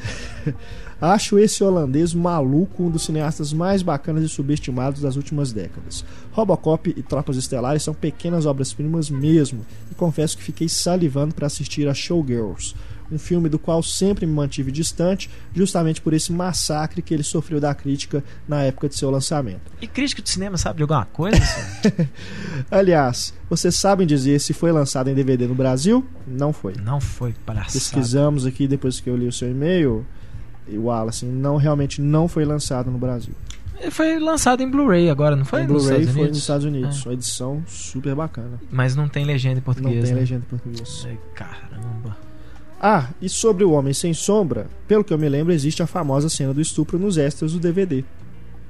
Acho esse holandês maluco um dos cineastas mais bacanas e subestimados das últimas décadas. Robocop e Tropas Estelares são pequenas obras-primas mesmo, e confesso que fiquei salivando para assistir a Showgirls, um filme do qual sempre me mantive distante, justamente por esse massacre que ele sofreu da crítica na época de seu lançamento. E crítico de cinema sabe de alguma coisa? Aliás, vocês sabem dizer se foi lançado em DVD no Brasil? Não foi. Não foi, palhaçada. Pesquisamos aqui depois que eu li o seu e-mail, o Wallace, não realmente não foi lançado no Brasil. Ele foi lançado em Blu-ray agora, não foi? Em Blu-ray foi nos Estados Unidos. É. Uma edição super bacana. Mas não tem legenda em português. Não tem né? legenda em português. Ai, caramba. Ah, e sobre o Homem Sem Sombra, pelo que eu me lembro, existe a famosa cena do estupro nos extras do DVD.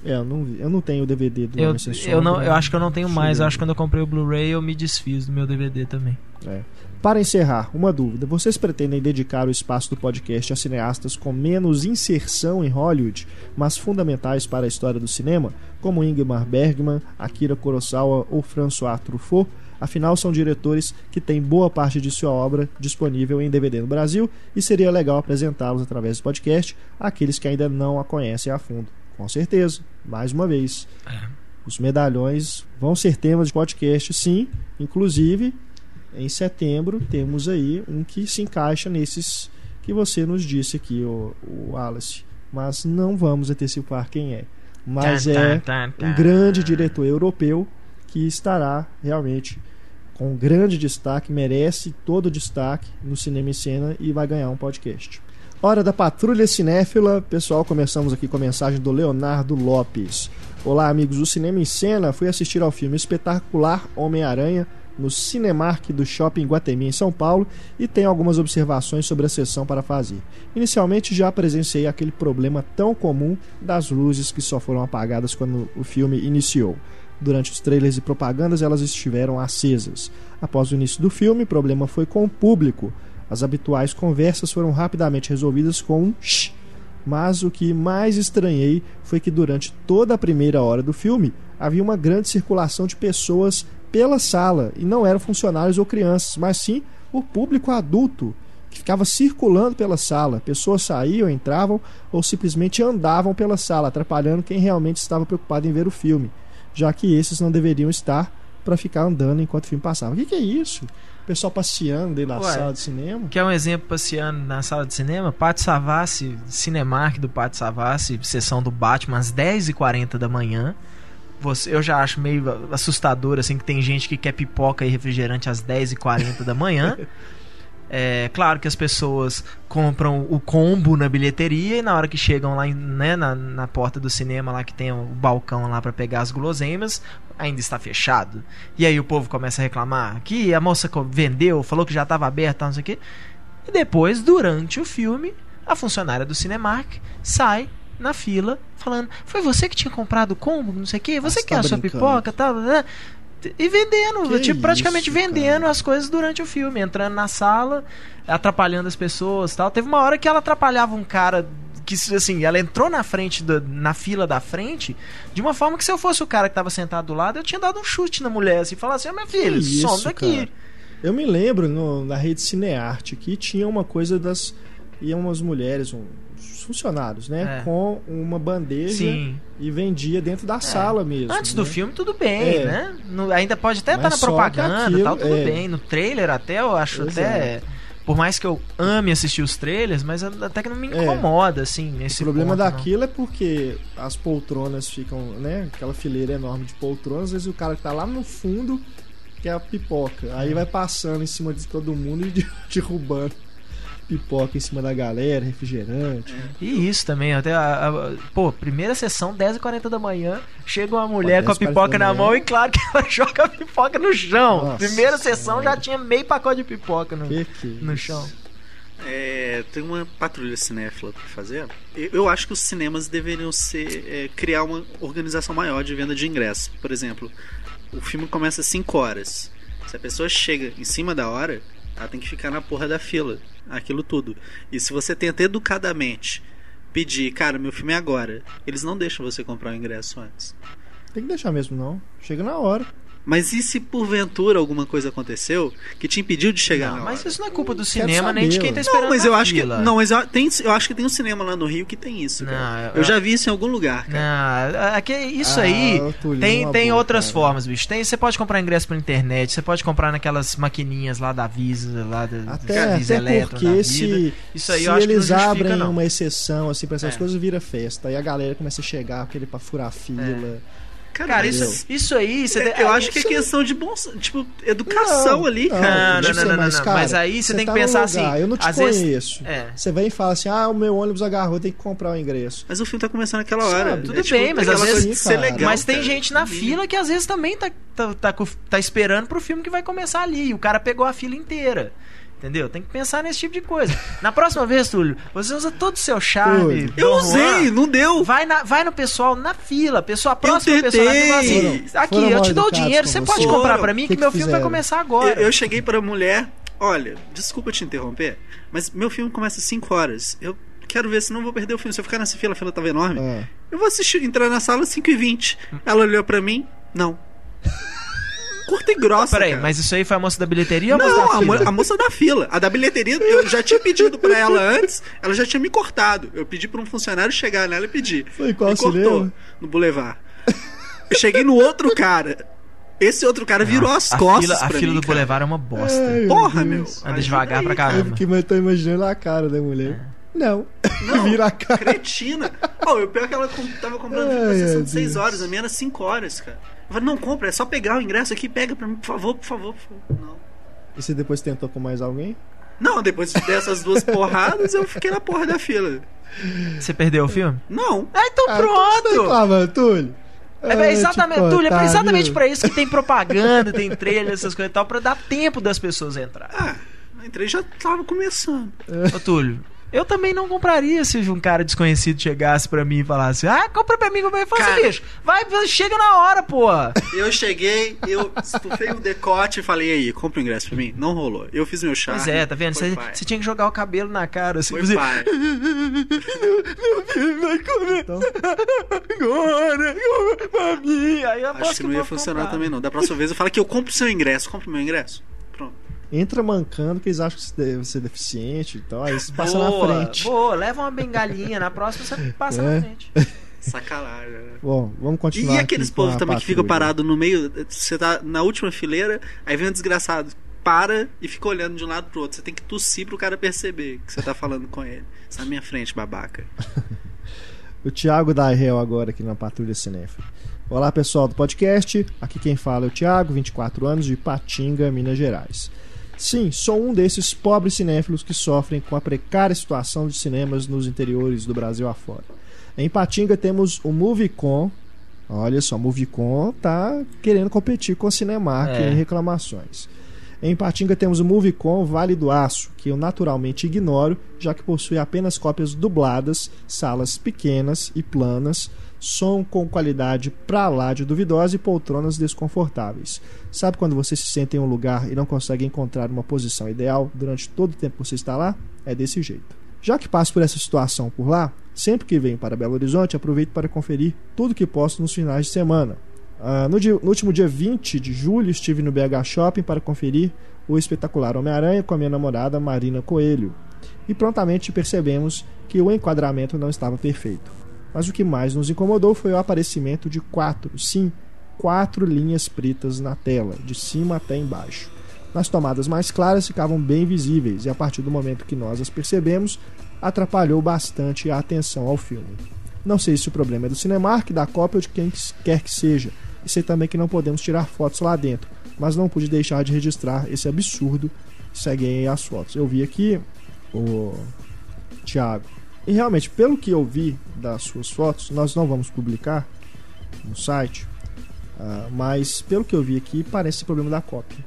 É, eu não, eu não tenho o DVD do eu, Homem Sem Sombra. Eu, não, eu acho que eu não tenho mais. Eu acho que quando eu comprei o Blu-ray eu me desfiz do meu DVD também. É. Para encerrar, uma dúvida. Vocês pretendem dedicar o espaço do podcast a cineastas com menos inserção em Hollywood, mas fundamentais para a história do cinema, como Ingmar Bergman, Akira Kurosawa ou François Truffaut? Afinal, são diretores que têm boa parte de sua obra disponível em DVD no Brasil e seria legal apresentá-los através do podcast àqueles que ainda não a conhecem a fundo. Com certeza, mais uma vez. É. Os medalhões vão ser temas de podcast, sim. Inclusive, em setembro, temos aí um que se encaixa nesses que você nos disse aqui, o, o Wallace. Mas não vamos antecipar quem é. Mas é um grande diretor europeu que estará realmente com grande destaque, merece todo o destaque no Cinema em Cena e vai ganhar um podcast. Hora da Patrulha Cinéfila. Pessoal, começamos aqui com a mensagem do Leonardo Lopes. Olá, amigos do Cinema em Cena. Fui assistir ao filme espetacular Homem-Aranha no Cinemark do Shopping Guatemi, em São Paulo, e tenho algumas observações sobre a sessão para fazer. Inicialmente já presenciei aquele problema tão comum das luzes que só foram apagadas quando o filme iniciou. Durante os trailers e propagandas, elas estiveram acesas. Após o início do filme, o problema foi com o público. As habituais conversas foram rapidamente resolvidas com um shh. Mas o que mais estranhei foi que durante toda a primeira hora do filme havia uma grande circulação de pessoas pela sala e não eram funcionários ou crianças, mas sim o público adulto que ficava circulando pela sala. Pessoas saíam, entravam ou simplesmente andavam pela sala, atrapalhando quem realmente estava preocupado em ver o filme já que esses não deveriam estar para ficar andando enquanto o filme passava. O que, que é isso? O pessoal passeando dentro da Ué, sala de cinema? Quer um exemplo passeando na sala de cinema? Pátio Savassi, Cinemark do Pátio Savassi, sessão do Batman às 10h40 da manhã. Você, eu já acho meio assustador assim que tem gente que quer pipoca e refrigerante às 10h40 da manhã. É claro que as pessoas compram o combo na bilheteria e na hora que chegam lá né, na, na porta do cinema lá que tem o balcão lá para pegar as guloseimas, ainda está fechado. E aí o povo começa a reclamar que a moça vendeu, falou que já estava aberta, não sei o quê. E depois, durante o filme, a funcionária do Cinemark sai na fila falando: Foi você que tinha comprado o combo, não sei o quê? Você ah, quer tá a sua pipoca tal, E vendendo, que tipo, praticamente isso, vendendo cara. as coisas durante o filme, entrando na sala, atrapalhando as pessoas tal. Teve uma hora que ela atrapalhava um cara que assim, ela entrou na frente da, na fila da frente de uma forma que se eu fosse o cara que estava sentado do lado, eu tinha dado um chute na mulher assim, falar assim: oh, "Minha filha, some daqui". Cara. Eu me lembro no, na rede Cinearte que tinha uma coisa das iam umas mulheres, um, funcionários, né? É. Com uma bandeja Sim. e vendia dentro da é. sala mesmo. Antes né? do filme, tudo bem, é. né? No, ainda pode até estar tá na propaganda aquilo, tal, tudo é. bem. No trailer até, eu acho até. É. Por mais que eu ame assistir os trailers, mas até que não me incomoda, assim, nesse O problema ponto, daquilo não. é porque as poltronas ficam, né? Aquela fileira enorme de poltronas, às vezes o cara que tá lá no fundo quer a pipoca. Aí vai passando em cima de todo mundo e derrubando pipoca em cima da galera, refrigerante. E isso também, até a, a, pô, primeira sessão, 10h40 da manhã, chega uma mulher com a pipoca na mão e claro que ela joga a pipoca no chão. Nossa, primeira sessão já tinha meio pacote de pipoca no, que que no chão. É, tem uma patrulha cinéfila para fazer. Eu, eu, acho que os cinemas deveriam ser é, criar uma organização maior de venda de ingressos. Por exemplo, o filme começa às 5 horas. Se a pessoa chega em cima da hora, ela tem que ficar na porra da fila aquilo tudo. E se você tenta educadamente pedir, cara, meu filme é agora, eles não deixam você comprar o ingresso antes. Tem que deixar mesmo, não. Chega na hora. Mas e se porventura alguma coisa aconteceu que te impediu de chegar não, Mas isso não é culpa do cinema nem de quem tá esperando. Não, mas eu acho que não, mas eu, tem, eu acho que tem um cinema lá no Rio que tem isso. Não, eu, eu, já vi isso em algum lugar. Cara. Não, aqui, isso ah, aí tem, tem boa, outras cara. formas, bicho. Tem, você pode comprar ingresso pela internet, você pode comprar naquelas maquininhas lá da Visa, lá da, até, Visa até Eletro, porque se, isso aí se eu acho eles que não abrem não. uma exceção assim para essas é. coisas vira festa. Aí a galera começa a chegar, aquele para furar fila. É. Cara, cara isso, isso aí. Você eu acho que é questão de bom. Tipo, educação não, ali, não, cara. Não, não, não, mas, cara, mas aí você tem que tá pensar assim. Eu não te conheço. Vezes, é. Você vem e fala assim: ah, o meu ônibus agarrou, tem que comprar o ingresso. Mas o filme tá começando naquela hora. Sabe, Tudo é, tipo, bem, mas às vezes. Ser legal, mas tem gente na fila que às vezes também tá, tá, tá, tá esperando pro filme que vai começar ali. E o cara pegou a fila inteira. Entendeu? Tem que pensar nesse tipo de coisa. Na próxima vez, Túlio, você usa todo o seu charme. Eu usei, não deu. Vai, na, vai no pessoal na fila. Pessoa, a próxima pessoa na fila assim: Aqui, Foram eu te dou o dinheiro, você pode comprar para mim que, que, meu filme vai começar agora. Eu, eu cheguei pra mulher: Olha, desculpa te interromper, mas meu filme começa às 5 horas. Eu quero ver se não vou perder o filme. Se eu ficar nessa fila, a fila tava enorme. É. Eu vou assistir, entrar na sala às 5 e 20 Ela olhou pra mim: Não curta e grossa. Peraí, cara. mas isso aí foi a moça da bilheteria ou a moça da fila? A, moça da fila. A da bilheteria, eu já tinha pedido pra ela antes, ela já tinha me cortado. Eu pedi pra um funcionário chegar nela e pedir. Foi qual me cortou no Boulevard. Eu cheguei no outro cara. Esse outro cara virou as a costas. Fila, a fila mim, do cara. Boulevard é uma bosta. Ai, Porra, meu. Anda devagar pra caramba. Eu fiquei, tô imaginando a cara da mulher. É. Não. Não. Vira a cara. Cretina. Pô, o pior é que ela tava comprando Ai, uma sessão de 6 horas, a minha era 5 horas, cara. Eu falei, não, compra, é só pegar o ingresso aqui, pega pra mim, por favor, por favor, por favor. Não. E você depois tentou com mais alguém? Não, depois dessas duas porradas, eu fiquei na porra da fila. Você perdeu o filme? Não. Ah, então ah, pronto! Tava, Túlio. É, é exatamente, tipo, Túlio, é exatamente pra isso que tem propaganda, tem trailer, essas coisas e tal, pra dar tempo das pessoas entrar. Ah, entrei já tava começando. Ô, Túlio, eu também não compraria se um cara desconhecido chegasse pra mim e falasse: Ah, compra pra mim, compra pra mim. Fala assim, bicho, vai, chega na hora, pô. Eu cheguei, eu estufei o decote e falei: aí, compra o ingresso pra mim. Não rolou. Eu fiz meu chá. Pois é, tá vendo? Você tinha que jogar o cabelo na cara assim. Foi você... pai. meu filho vai comer. Então... Agora, pra mim. Aí Acho que não ia funcionar comprar. também, não. Da próxima vez eu falo que eu compro o seu ingresso. Compra o meu ingresso entra mancando que eles acham que você deve ser deficiente e tal. Aí você passa boa, na frente. Boa, leva uma bengalinha. Na próxima você passa é. na frente. Sacanagem. Né? Bom, vamos continuar. E aqueles povos também que ficam parados no meio. Você tá na última fileira, aí vem um desgraçado, para e fica olhando de um lado pro outro. Você tem que tossir pro cara perceber que você tá falando com ele. Você tá na minha frente, babaca. o Thiago da Real agora aqui na Patrulha Cinéfila. Olá pessoal do podcast, aqui quem fala é o Thiago, 24 anos, de Patinga, Minas Gerais. Sim, sou um desses pobres cinéfilos que sofrem com a precária situação de cinemas nos interiores do Brasil afora. Em Patinga temos o Movicon. Olha só, Movicon tá querendo competir com a Cinemark é. em reclamações. Em Patinga temos o Movicon Vale do Aço, que eu naturalmente ignoro, já que possui apenas cópias dubladas, salas pequenas e planas, som com qualidade pra lá de duvidosa e poltronas desconfortáveis. Sabe quando você se sente em um lugar e não consegue encontrar uma posição ideal durante todo o tempo que você está lá? É desse jeito. Já que passo por essa situação por lá, sempre que venho para Belo Horizonte, aproveito para conferir tudo que posso nos finais de semana. Uh, no, dia, no, último dia 20 de julho, estive no BH Shopping para conferir o espetacular Homem-Aranha com a minha namorada Marina Coelho. E prontamente percebemos que o enquadramento não estava perfeito. Mas o que mais nos incomodou foi o aparecimento de quatro, sim, quatro linhas pretas na tela, de cima até embaixo. Nas tomadas mais claras ficavam bem visíveis, e a partir do momento que nós as percebemos, atrapalhou bastante a atenção ao filme. Não sei se o problema é do Cinemark, da cópia ou de quem quer que seja, e sei também que não podemos tirar fotos lá dentro, mas não pude deixar de registrar esse absurdo. Seguem as fotos. Eu vi aqui o Thiago. E realmente, pelo que eu vi das suas fotos, nós não vamos publicar no site, uh, mas pelo que eu vi aqui, parece problema da cópia.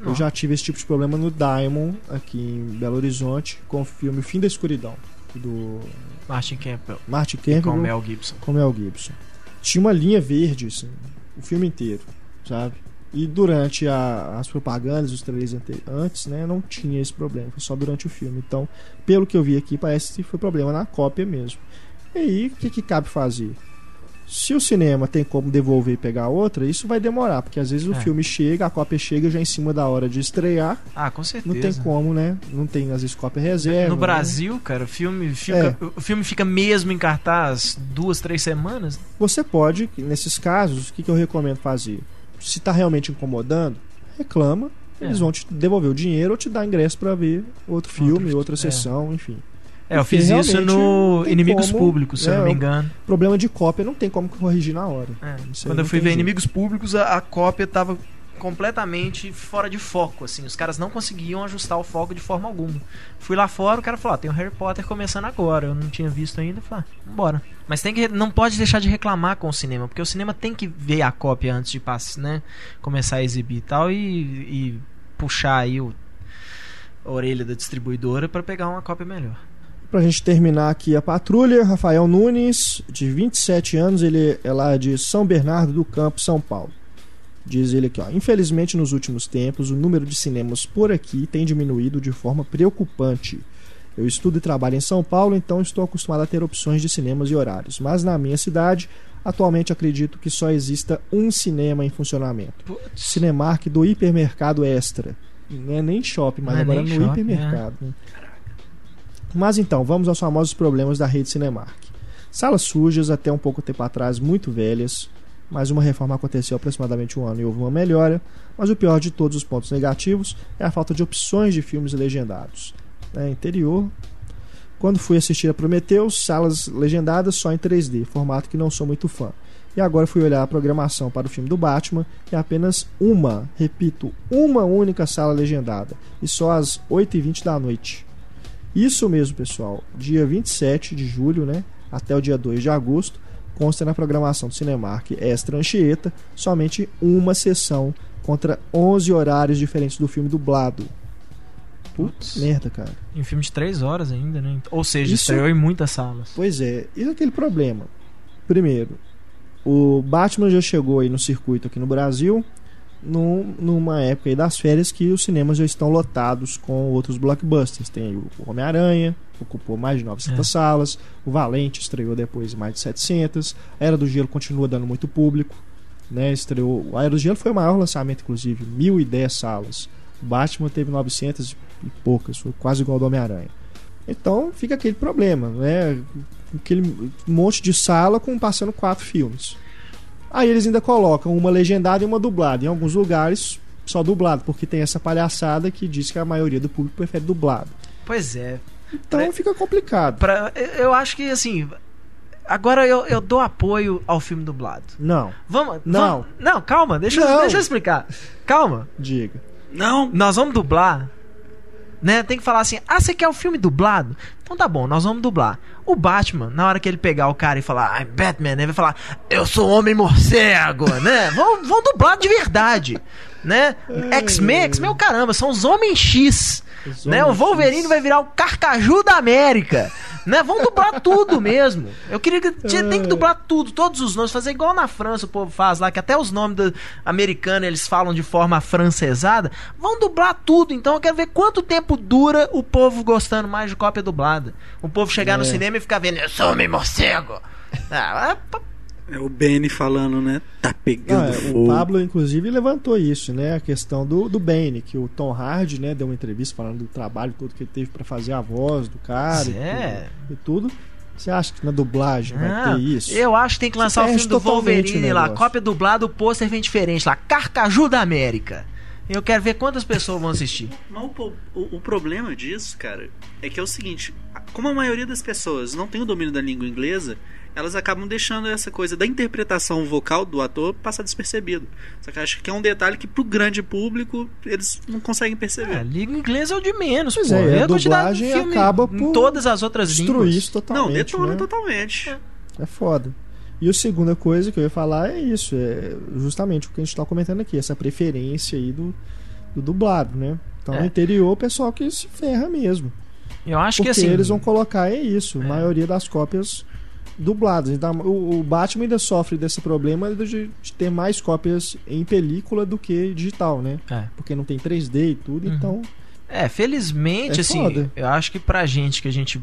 Não. Eu já tive esse tipo de problema no Diamond, aqui em Belo Horizonte, com o filme Fim da Escuridão, do Martin Campbell. Martin Campbell. com Mel Gibson. Com Mel Gibson tinha uma linha verde, assim, o filme inteiro, sabe? E durante a, as propagandas, os trailers antes, né, não tinha esse problema, foi só durante o filme. Então, pelo que eu vi aqui, parece que foi problema na cópia mesmo. E aí, o que, que cabe fazer? Se o cinema tem como devolver e pegar outra, isso vai demorar, porque às vezes o é. filme chega, a cópia chega já em cima da hora de estrear. Ah, com certeza. Não tem como, né? Não tem às vezes cópia reserva. No né? Brasil, cara, o filme fica, é. o filme fica mesmo em cartaz duas, três semanas. Você pode, nesses casos, o que, que eu recomendo fazer? Se está realmente incomodando, reclama. É. Eles vão te devolver o dinheiro ou te dar ingresso para ver outro filme, outro, outra é. sessão, enfim. É, eu fiz isso no Inimigos como, Públicos, se é, eu não me engano. Problema de cópia não tem como corrigir na hora. É. Quando eu fui ver jeito. Inimigos Públicos, a, a cópia tava completamente fora de foco, assim. Os caras não conseguiam ajustar o foco de forma alguma. Fui lá fora, o cara falou: ah, tem o Harry Potter começando agora. Eu não tinha visto ainda. Falei: ah, bora. Mas tem que não pode deixar de reclamar com o cinema, porque o cinema tem que ver a cópia antes de passar, né, começar a exibir e tal e, e puxar aí o, a orelha da distribuidora para pegar uma cópia melhor. Pra gente terminar aqui a patrulha, Rafael Nunes, de 27 anos, ele é lá de São Bernardo do Campo, São Paulo. Diz ele aqui, ó, infelizmente nos últimos tempos o número de cinemas por aqui tem diminuído de forma preocupante. Eu estudo e trabalho em São Paulo, então estou acostumado a ter opções de cinemas e horários, mas na minha cidade, atualmente acredito que só exista um cinema em funcionamento. Putz. Cinemark do Hipermercado Extra. Não é nem shopping, mas Não é agora é no shopping, hipermercado. É. Né? Mas então, vamos aos famosos problemas da rede Cinemark. Salas sujas, até um pouco tempo atrás, muito velhas, mas uma reforma aconteceu há aproximadamente um ano e houve uma melhora. Mas o pior de todos os pontos negativos é a falta de opções de filmes legendados. É, interior. Quando fui assistir a Prometheus, salas legendadas só em 3D, formato que não sou muito fã. E agora fui olhar a programação para o filme do Batman e apenas uma, repito, uma única sala legendada, e só às 8h20 da noite. Isso mesmo, pessoal. Dia 27 de julho, né, até o dia 2 de agosto, consta na programação do Cinemark Extra Anchieta somente uma sessão contra 11 horários diferentes do filme dublado. Putz, merda, cara. Em um filme de 3 horas ainda, né? Ou seja, Isso... estreou em muitas salas. Pois é. E aquele problema? Primeiro, o Batman já chegou aí no circuito aqui no Brasil, num, numa época das férias que os cinemas já estão lotados com outros blockbusters. Tem o Homem-Aranha, ocupou mais de 900 é. salas, o Valente estreou depois mais de 700, a Era do Gelo continua dando muito público, né? Estreou, a Era do Gelo foi o maior lançamento inclusive, 1010 salas. O Batman teve 900 e poucas, foi quase igual ao do Homem-Aranha. Então fica aquele problema, né? Aquele monte de sala com passando quatro filmes. Aí eles ainda colocam uma legendada e uma dublada. Em alguns lugares, só dublado, porque tem essa palhaçada que diz que a maioria do público prefere dublado. Pois é. Então pra, fica complicado. Pra, eu acho que assim. Agora eu, eu dou apoio ao filme dublado. Não. Vamos. Não. Vamos, não, calma, deixa, não. deixa eu explicar. Calma. Diga. Não. Nós vamos dublar. Né? Tem que falar assim: ah, você quer o filme dublado? Então tá bom, nós vamos dublar. O Batman, na hora que ele pegar o cara e falar, I'm Batman, ele vai falar, eu sou Homem Morcego, né? Vão, vão dublar de verdade, né? X-Men, X-Men, caramba, são os Homens X. Os né? O Wolverine X. vai virar o Carcaju da América. Né? Vamos dublar tudo mesmo. Eu queria que tinha, tem que dublar tudo, todos os nomes, fazer igual na França o povo faz lá, que até os nomes do americano eles falam de forma francesada. Vão dublar tudo, então eu quero ver quanto tempo dura o povo gostando mais de cópia dublada. O povo chegar é. no cinema e ficar vendo, eu sou homem morcego. Ah, é o Benny falando, né? Tá pegando Não, é, fogo. O Pablo, inclusive, levantou isso, né? A questão do, do Benny, que o Tom Hardy, né, deu uma entrevista falando do trabalho todo que ele teve para fazer a voz do cara é. e, tudo. Você acha que na dublagem ah, vai ter isso? Eu acho que tem que lançar Você o filme do Wolverine lá, cópia dublada, o pôster vem diferente lá, Carcaju da América. Eu quero ver quantas pessoas vão assistir. Mas o, o, o, problema disso, cara, é que é o seguinte: como a maioria das pessoas não tem o domínio da língua inglesa, elas acabam deixando essa coisa da interpretação vocal do ator passar despercebido. Só que acho que é um detalhe que pro grande público eles não conseguem perceber. É, língua inglesa é o de menos, pois pô. É, a dublagem acaba por em todas as outras destruir línguas. isso totalmente. Não, detona né? totalmente. É. é foda. E a segunda coisa que eu ia falar é isso, é justamente o que a gente está comentando aqui, essa preferência aí do, do dublado, né? Então é. no interior o pessoal que se ferra mesmo. Eu acho Porque que assim. eles vão colocar é isso. A é. maioria das cópias dubladas. Então, o, o, Batman ainda sofre desse problema de, de, ter mais cópias em película do que digital, né? É. Porque não tem 3D e tudo, uhum. então. É, felizmente, é assim, foda. eu acho que pra gente que a gente.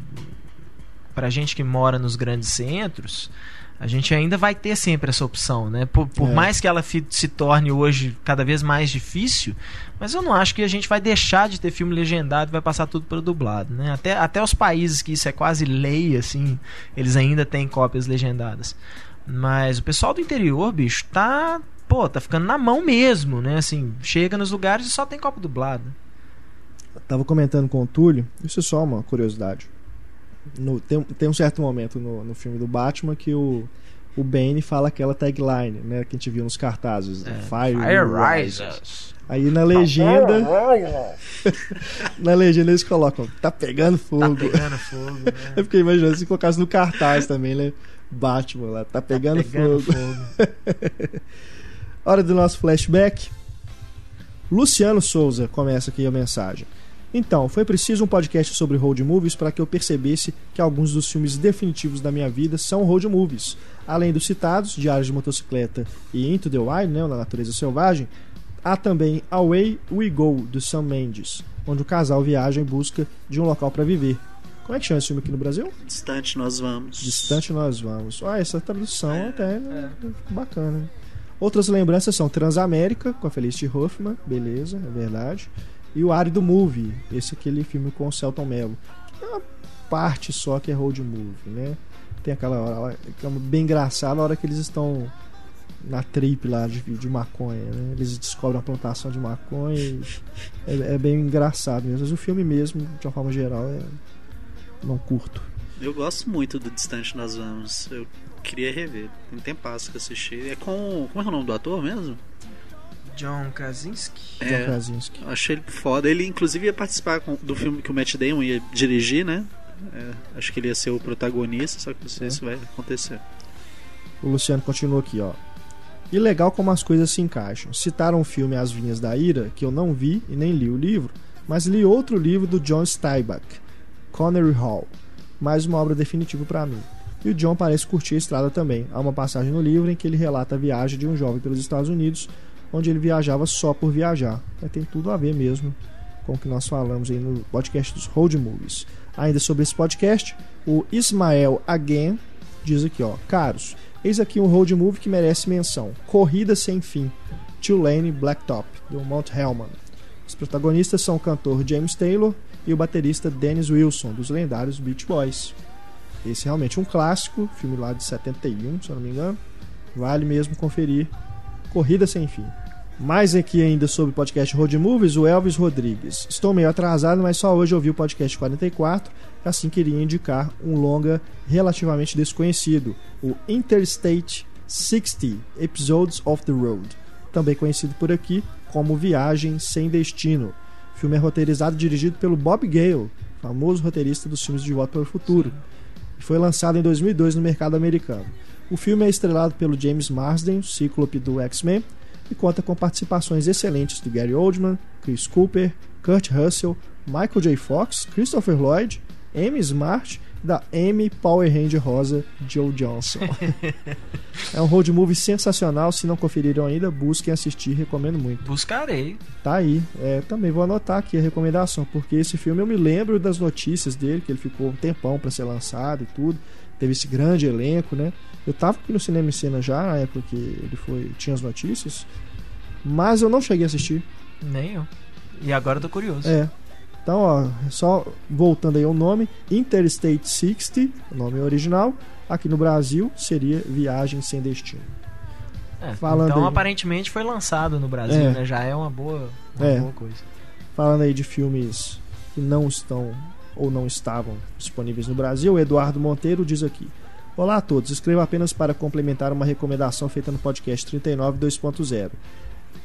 Pra gente que mora nos grandes centros, a gente ainda vai ter sempre essa opção, né? Por, por é. mais que ela se torne hoje cada vez mais difícil, mas eu não acho que a gente vai deixar de ter filme legendado e vai passar tudo para dublado, né? Até, até os países que isso é quase lei, assim, eles ainda têm cópias legendadas. Mas o pessoal do interior, bicho, tá, pô, tá ficando na mão mesmo, né? Assim, chega nos lugares e só tem cópia dublada. Eu tava comentando com o Túlio, isso é só uma curiosidade no, tem, tem um certo momento no, no filme do Batman que o, o Bane fala aquela tagline, né? Que a gente viu nos cartazes. É, Fire, Fire Rises. Aí na legenda. na legenda eles colocam, tá pegando fogo. Tá pegando fogo. Né? Eu fiquei imaginando se colocasse no cartaz também, né? Batman lá, tá pegando, tá pegando fogo. fogo. Hora do nosso flashback. Luciano Souza começa aqui a mensagem. Então, foi preciso um podcast sobre road movies para que eu percebesse que alguns dos filmes definitivos da minha vida são road movies. Além dos citados, Diários de Motocicleta e Into the Wild, né, na Natureza Selvagem, há também Away We Go, do Sam Mendes, onde o casal viaja em busca de um local para viver. Como é que chama esse filme aqui no Brasil? Distante Nós Vamos. Distante Nós Vamos. Ah, essa tradução é, até é. bacana. Outras lembranças são Transamérica, com a Felicity Huffman, beleza, é verdade e o Árido Movie, esse aquele filme com o Celton Mello. É uma parte só que é road movie, né? Tem aquela hora que é bem engraçada a hora que eles estão na trip lá de, de maconha, né? Eles descobrem a plantação de maconha é, é, bem engraçado mesmo. Mas o filme mesmo, de uma forma geral, é não curto. Eu gosto muito do Distante Nós Vamos. Eu queria rever. Tem tempo que assisti. É com. Como é o nome do ator mesmo? John Krasinski. É, John Krasinski. Achei ele foda. Ele, inclusive, ia participar do filme que o Matt Damon ia dirigir, né? É, acho que ele ia ser o protagonista, só que não sei é. se vai acontecer. O Luciano continua aqui, ó. E legal como as coisas se encaixam. Citaram o filme As Vinhas da Ira, que eu não vi e nem li o livro, mas li outro livro do John Steinbeck, Connery Hall, mais uma obra definitiva para mim. E o John parece curtir a estrada também. Há uma passagem no livro em que ele relata a viagem de um jovem pelos Estados Unidos onde ele viajava só por viajar. É, tem tudo a ver mesmo com o que nós falamos aí no podcast dos Road Movies. Ainda sobre esse podcast, o Ismael Again diz aqui, ó, caros, eis aqui um road movie que merece menção: Corrida sem fim, Tulane Blacktop, do Mount Hellman. Os protagonistas são o cantor James Taylor e o baterista Dennis Wilson, dos lendários Beach Boys. Esse é realmente um clássico, filme lá de 71, se eu não me engano. Vale mesmo conferir Corrida Sem Fim. Mais aqui ainda sobre o podcast Road Movies, o Elvis Rodrigues. Estou meio atrasado, mas só hoje ouvi o podcast 44, assim queria indicar um longa relativamente desconhecido, o Interstate 60 Episodes of the Road. também conhecido por aqui como Viagem Sem Destino. O filme é roteirizado e dirigido pelo Bob Gale, famoso roteirista dos filmes de Volta para o Futuro. E foi lançado em 2002 no mercado americano. O filme é estrelado pelo James Marsden, cíclope do X-Men, e conta com participações excelentes do Gary Oldman, Chris Cooper, Kurt Russell, Michael J. Fox, Christopher Lloyd, Amy Smart da Amy Power Ranger Rosa Joe Johnson. é um road movie sensacional. Se não conferiram ainda, busquem assistir, recomendo muito. Buscarei. Tá aí. É, também vou anotar aqui a recomendação, porque esse filme eu me lembro das notícias dele, que ele ficou um tempão para ser lançado e tudo. Teve esse grande elenco, né? Eu tava aqui no Cinema em Cena já, na época que ele foi, tinha as notícias, mas eu não cheguei a assistir. Nem eu. E agora eu tô curioso. É, então, ó, só voltando aí ao nome, Interstate 60, o nome original, aqui no Brasil seria Viagem Sem Destino. É, Falando então, aí, aparentemente foi lançado no Brasil, é, né? Já é uma boa, uma é, boa coisa. Falando aí de filmes que não estão ou não estavam disponíveis no Brasil, Eduardo Monteiro diz aqui: Olá a todos, escrevo apenas para complementar uma recomendação feita no podcast 39 2.0.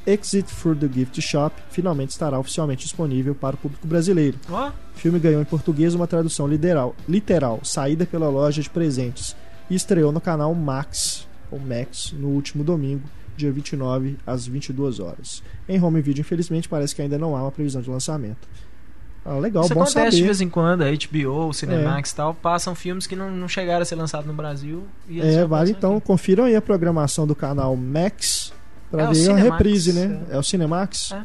Exit for the Gift Shop finalmente estará oficialmente disponível para o público brasileiro. Oh. O filme ganhou em português uma tradução literal, literal, saída pela loja de presentes, e estreou no canal Max, ou Max, no último domingo, dia 29, às 22 horas. Em home video, infelizmente, parece que ainda não há uma previsão de lançamento. Ah, legal, Isso bom acontece saber. de vez em quando, a HBO, o Cinemax e é. tal, passam filmes que não, não chegaram a ser lançados no Brasil. é, vale então, aqui. confiram aí a programação do canal Max Pra é ver a reprise, né? É. é o Cinemax. É.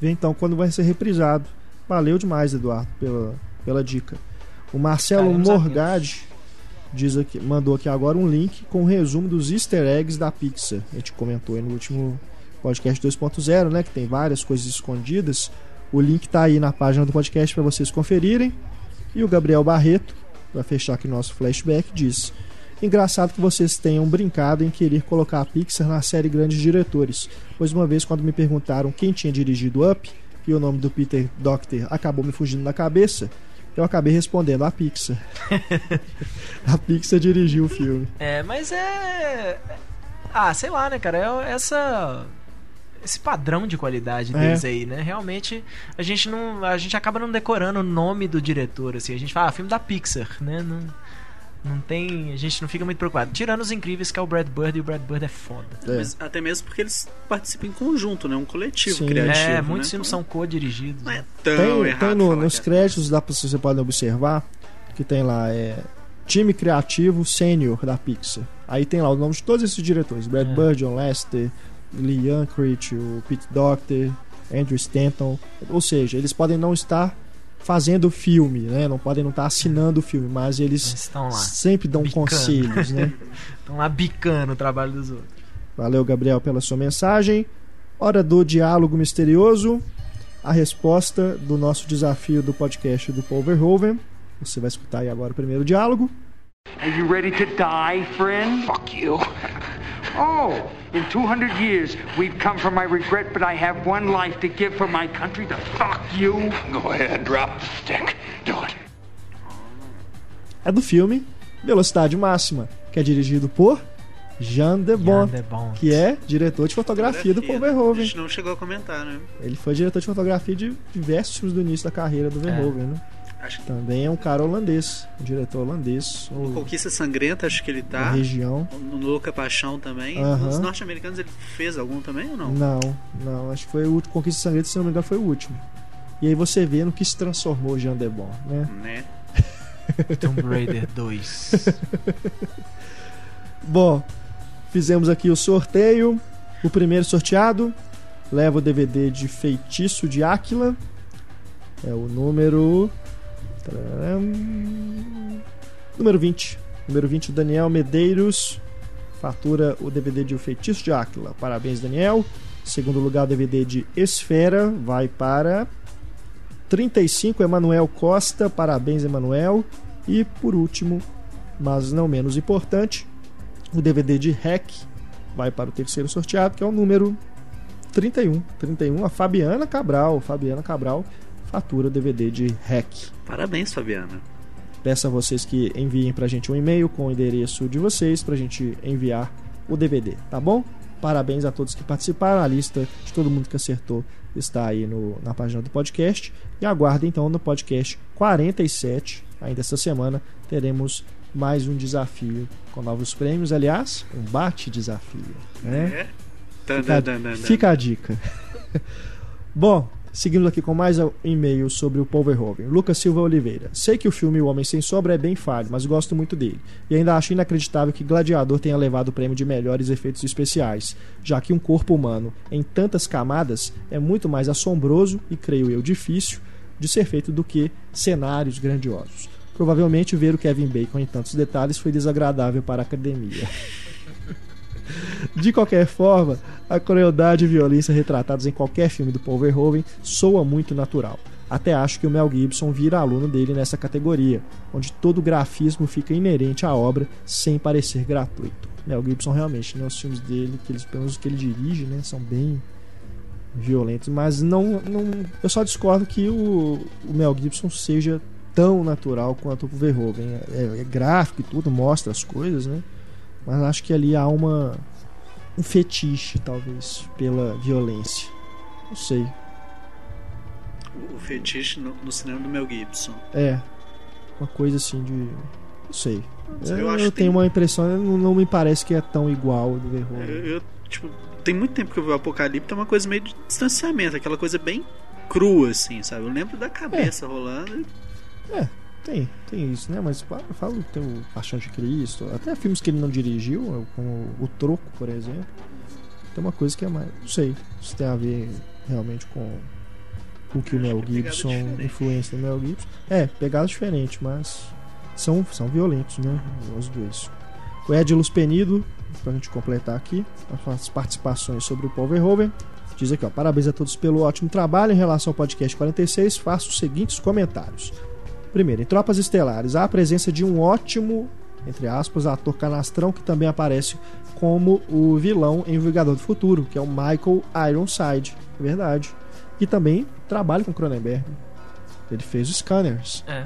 Vê então quando vai ser reprisado. Valeu demais, Eduardo, pela, pela dica. O Marcelo Morgade diz aqui, mandou aqui agora um link com um resumo dos easter eggs da Pixar. A gente comentou aí no último podcast 2.0, né? Que tem várias coisas escondidas. O link tá aí na página do podcast para vocês conferirem. E o Gabriel Barreto, para fechar aqui nosso flashback, diz: Engraçado que vocês tenham brincado em querer colocar a Pixar na série Grandes Diretores, pois uma vez quando me perguntaram quem tinha dirigido Up e o nome do Peter Doctor acabou me fugindo na cabeça, eu acabei respondendo a Pixar. a Pixar dirigiu o filme. É, mas é. Ah, sei lá, né, cara? É essa esse padrão de qualidade é. deles é. aí, né? Realmente a gente não a gente acaba não decorando o nome do diretor assim. A gente fala, ah, filme da Pixar, né? Não não tem. A gente não fica muito preocupado. Tirando os incríveis que é o Brad Bird e o Brad Bird é foda. É. Mas até mesmo porque eles participam em conjunto, né? Um coletivo Sim. criativo. É, muitos né? filmes são co-dirigidos. Não é né? tão tem, errado. Tem no, nos créditos, dá pra, você pode observar que tem lá é, time criativo sênior da Pixar. Aí tem lá o nome de todos esses diretores: Brad é. Bird, John Lester, Lee Unkrich, o Pete Doctor, Andrew Stanton. Ou seja, eles podem não estar fazendo o filme, né? Não podem não estar assinando o filme, mas eles sempre dão bicando. conselhos, né? Estão lá bicando o trabalho dos outros. Valeu, Gabriel, pela sua mensagem. Hora do diálogo misterioso. A resposta do nosso desafio do podcast do Paul Verhoeven. Você vai escutar aí agora o primeiro diálogo. Are you ready to die, friend? Fuck you. Oh, in 200 years, we've come for my regret, but I have one life to give for my country to fuck you. Go ahead, drop the stick. Do it. É do filme Velocidade Máxima, que é dirigido por Jean de Bont, que é diretor de fotografia, fotografia do Paul Verhoeven. A gente não chegou a comentar, né? Ele foi diretor de fotografia de diversos filmes do início da carreira do Verhoeven, é. né? Acho que... Também é um cara holandês, um diretor holandês. No Conquista Sangrenta, acho que ele tá. Na região. No Louca Paixão também. Uh -huh. Nos norte-americanos ele fez algum também ou não? Não, não. Acho que foi o último. Conquista Sangrenta, se não me engano, foi o último. E aí você vê no que se transformou Jean Debon, né? Né? Tomb Raider 2. Bom, fizemos aqui o sorteio. O primeiro sorteado leva o DVD de Feitiço de Áquila. É o número Número 20. Número 20, Daniel Medeiros. Fatura o DVD de O Feitiço de Áquila. Parabéns, Daniel. Segundo lugar, o DVD de Esfera. Vai para 35, Emanuel Costa. Parabéns, Emanuel. E por último, mas não menos importante, o DVD de Hack. Vai para o terceiro sorteado, que é o número 31. 31, a Fabiana Cabral. Fabiana Cabral fatura o DVD de Hack. Parabéns, Fabiana. Peço a vocês que enviem pra gente um e-mail com o endereço de vocês pra gente enviar o DVD, tá bom? Parabéns a todos que participaram. A lista de todo mundo que acertou está aí no, na página do podcast. E aguardem então no podcast 47, ainda essa semana, teremos mais um desafio com novos prêmios. Aliás, um bate-desafio. Né? É. Fica, fica a dica. Bom, Seguindo aqui com mais um e-mail sobre o Paul Verhoeven. Lucas Silva Oliveira. Sei que o filme O Homem Sem Sombra é bem falho, mas gosto muito dele. E ainda acho inacreditável que Gladiador tenha levado o prêmio de melhores efeitos especiais, já que um corpo humano em tantas camadas é muito mais assombroso e, creio eu, difícil de ser feito do que cenários grandiosos. Provavelmente ver o Kevin Bacon em tantos detalhes foi desagradável para a academia. De qualquer forma, a crueldade e violência retratados em qualquer filme do Paul Verhoeven soa muito natural. Até acho que o Mel Gibson vira aluno dele nessa categoria, onde todo o grafismo fica inerente à obra sem parecer gratuito. Mel Gibson realmente, né, os filmes dele, que eles, pelo menos que ele dirige, né, são bem violentos, mas não, não eu só discordo que o, o Mel Gibson seja tão natural quanto o Verhoeven. É, é, gráfico e tudo, mostra as coisas, né? Mas acho que ali há uma um fetiche, talvez, pela violência. Não sei. O fetiche no, no cinema do Mel Gibson. É. Uma coisa assim de. Não sei. Eu, eu, eu tenho tem... uma impressão, não, não, me parece que é tão igual do Verhoeven. Eu, eu, tipo, tem muito tempo que eu vi o Apocalipse, é uma coisa meio de distanciamento, aquela coisa bem crua, assim, sabe? Eu lembro da cabeça é. rolando. É, tem, tem isso, né? Mas eu falo, tem o Paixão de Cristo, até filmes que ele não dirigiu, como O Troco, por exemplo. Tem uma coisa que é mais. Não sei se tem a ver realmente com o que o Mel Gibson, influência do Mel Gibson. É, pegada diferente, mas são, são violentos, né? Os dois. O Edilus Penido, pra gente completar aqui, as participações sobre o Paul Verhoeven. Diz aqui, ó, parabéns a todos pelo ótimo trabalho. Em relação ao podcast 46, faço os seguintes comentários. Primeiro, em Tropas Estelares, há a presença de um ótimo, entre aspas, ator canastrão que também aparece como o vilão em Vingador do Futuro, que é o Michael Ironside, é verdade. E também trabalha com Cronenberg. Ele fez os Scanners. É.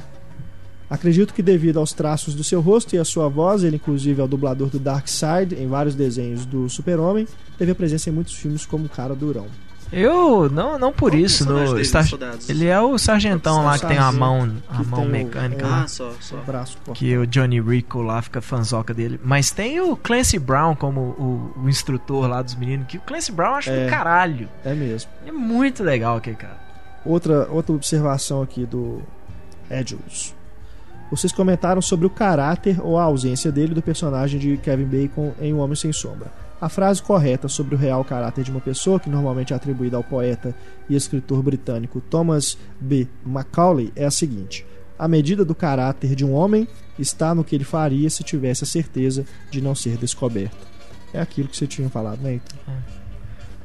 Acredito que devido aos traços do seu rosto e a sua voz, ele inclusive é o dublador do Darkseid em vários desenhos do Super-Homem, teve a presença em muitos filmes como Cara Durão. Eu não não por Qual isso no Star... ele é o sargentão lá que tem a mão a mão mecânica o... lá. Ah, só, só. O braço que o Johnny Rico lá fica fanzoca dele. Mas tem o Clancy Brown como o, o instrutor lá dos meninos, que o Clancy Brown acho é, do caralho. É mesmo. É muito legal aquele cara. Outra outra observação aqui do Edulus. Vocês comentaram sobre o caráter ou a ausência dele do personagem de Kevin Bacon em O Homem Sem Sombra. A frase correta sobre o real caráter de uma pessoa, que normalmente é atribuída ao poeta e escritor britânico Thomas B. Macaulay, é a seguinte: A medida do caráter de um homem está no que ele faria se tivesse a certeza de não ser descoberto. É aquilo que você tinha falado, né, Ethan? É.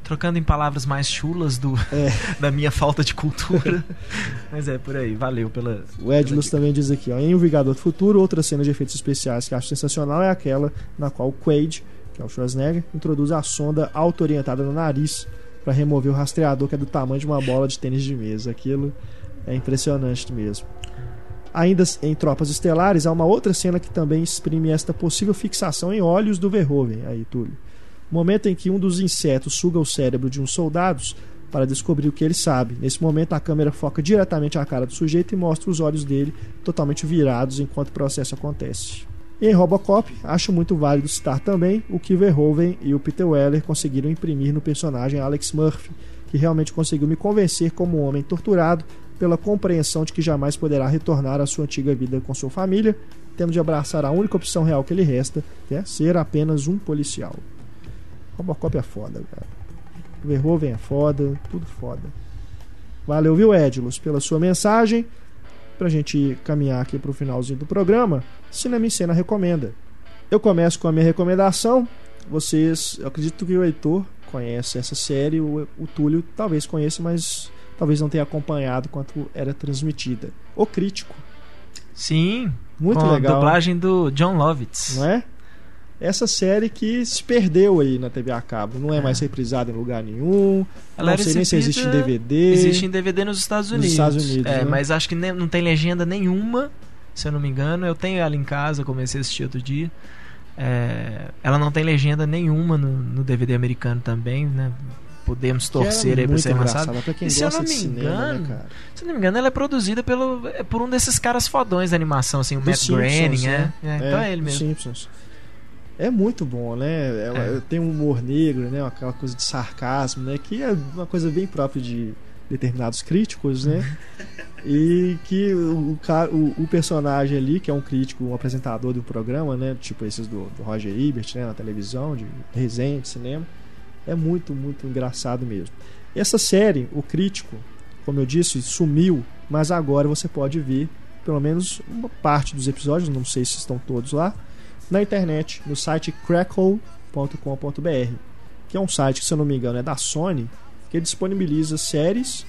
Trocando em palavras mais chulas do, é. da minha falta de cultura. Mas é por aí, valeu pela. O Edlus também diz aqui: ó, em O Vingador do Futuro, outra cena de efeitos especiais que acho sensacional é aquela na qual o Quaid que é o Schwarzenegger, introduz a sonda auto-orientada no nariz para remover o rastreador que é do tamanho de uma bola de tênis de mesa. Aquilo é impressionante mesmo. Ainda em Tropas Estelares, há uma outra cena que também exprime esta possível fixação em olhos do Verhoeven, aí, Túlio. Momento em que um dos insetos suga o cérebro de uns soldados para descobrir o que ele sabe. Nesse momento, a câmera foca diretamente a cara do sujeito e mostra os olhos dele totalmente virados enquanto o processo acontece. Em Robocop, acho muito válido citar também o que Verhoeven e o Peter Weller conseguiram imprimir no personagem Alex Murphy, que realmente conseguiu me convencer como um homem torturado pela compreensão de que jamais poderá retornar à sua antiga vida com sua família, tendo de abraçar a única opção real que lhe resta, que é ser apenas um policial. Robocop é foda, cara. Verhoeven é foda, tudo foda. Valeu, viu, Edilus, pela sua mensagem para a gente caminhar aqui para o finalzinho do programa, Cinema em Cena recomenda. Eu começo com a minha recomendação. Vocês, eu acredito que o Heitor conhece essa série, o, o Túlio talvez conheça, mas talvez não tenha acompanhado quanto era transmitida. O Crítico. Sim, muito com legal. A dublagem do John Lovitz. Não é? Essa série que se perdeu aí na TV a cabo. Não é, é. mais reprisada em lugar nenhum. Ela não sei nem se existe em DVD. Existe em DVD nos Estados Unidos. Nos Estados Unidos é, né? mas acho que não tem legenda nenhuma, se eu não me engano. Eu tenho ela em casa, comecei a assistir outro dia. É, ela não tem legenda nenhuma no, no DVD americano também, né? Podemos torcer aí pra ser lançado. E se eu não me cinema, engano, né, se não me engano, ela é produzida pelo, é por um desses caras fodões da animação, assim, o Matt Simpsons, Groening, né? é. É, Então é ele mesmo. Simpsons. É muito bom, né? Ela É. tem um humor negro, né? Aquela coisa de sarcasmo, né? Que é uma coisa bem própria de determinados críticos, né? e que o, o, o personagem ali, que é um crítico, um apresentador do programa, né? Tipo esses do, do Roger Ebert, né? Na televisão, de resenha, de cinema. É muito, muito engraçado mesmo. Essa série, o crítico, como eu disse, sumiu, mas agora você pode ver pelo menos uma parte dos episódios, não sei se estão todos lá, na internet, no site crackle.com.br, que é um site que, se eu não me engano, é da Sony, que disponibiliza séries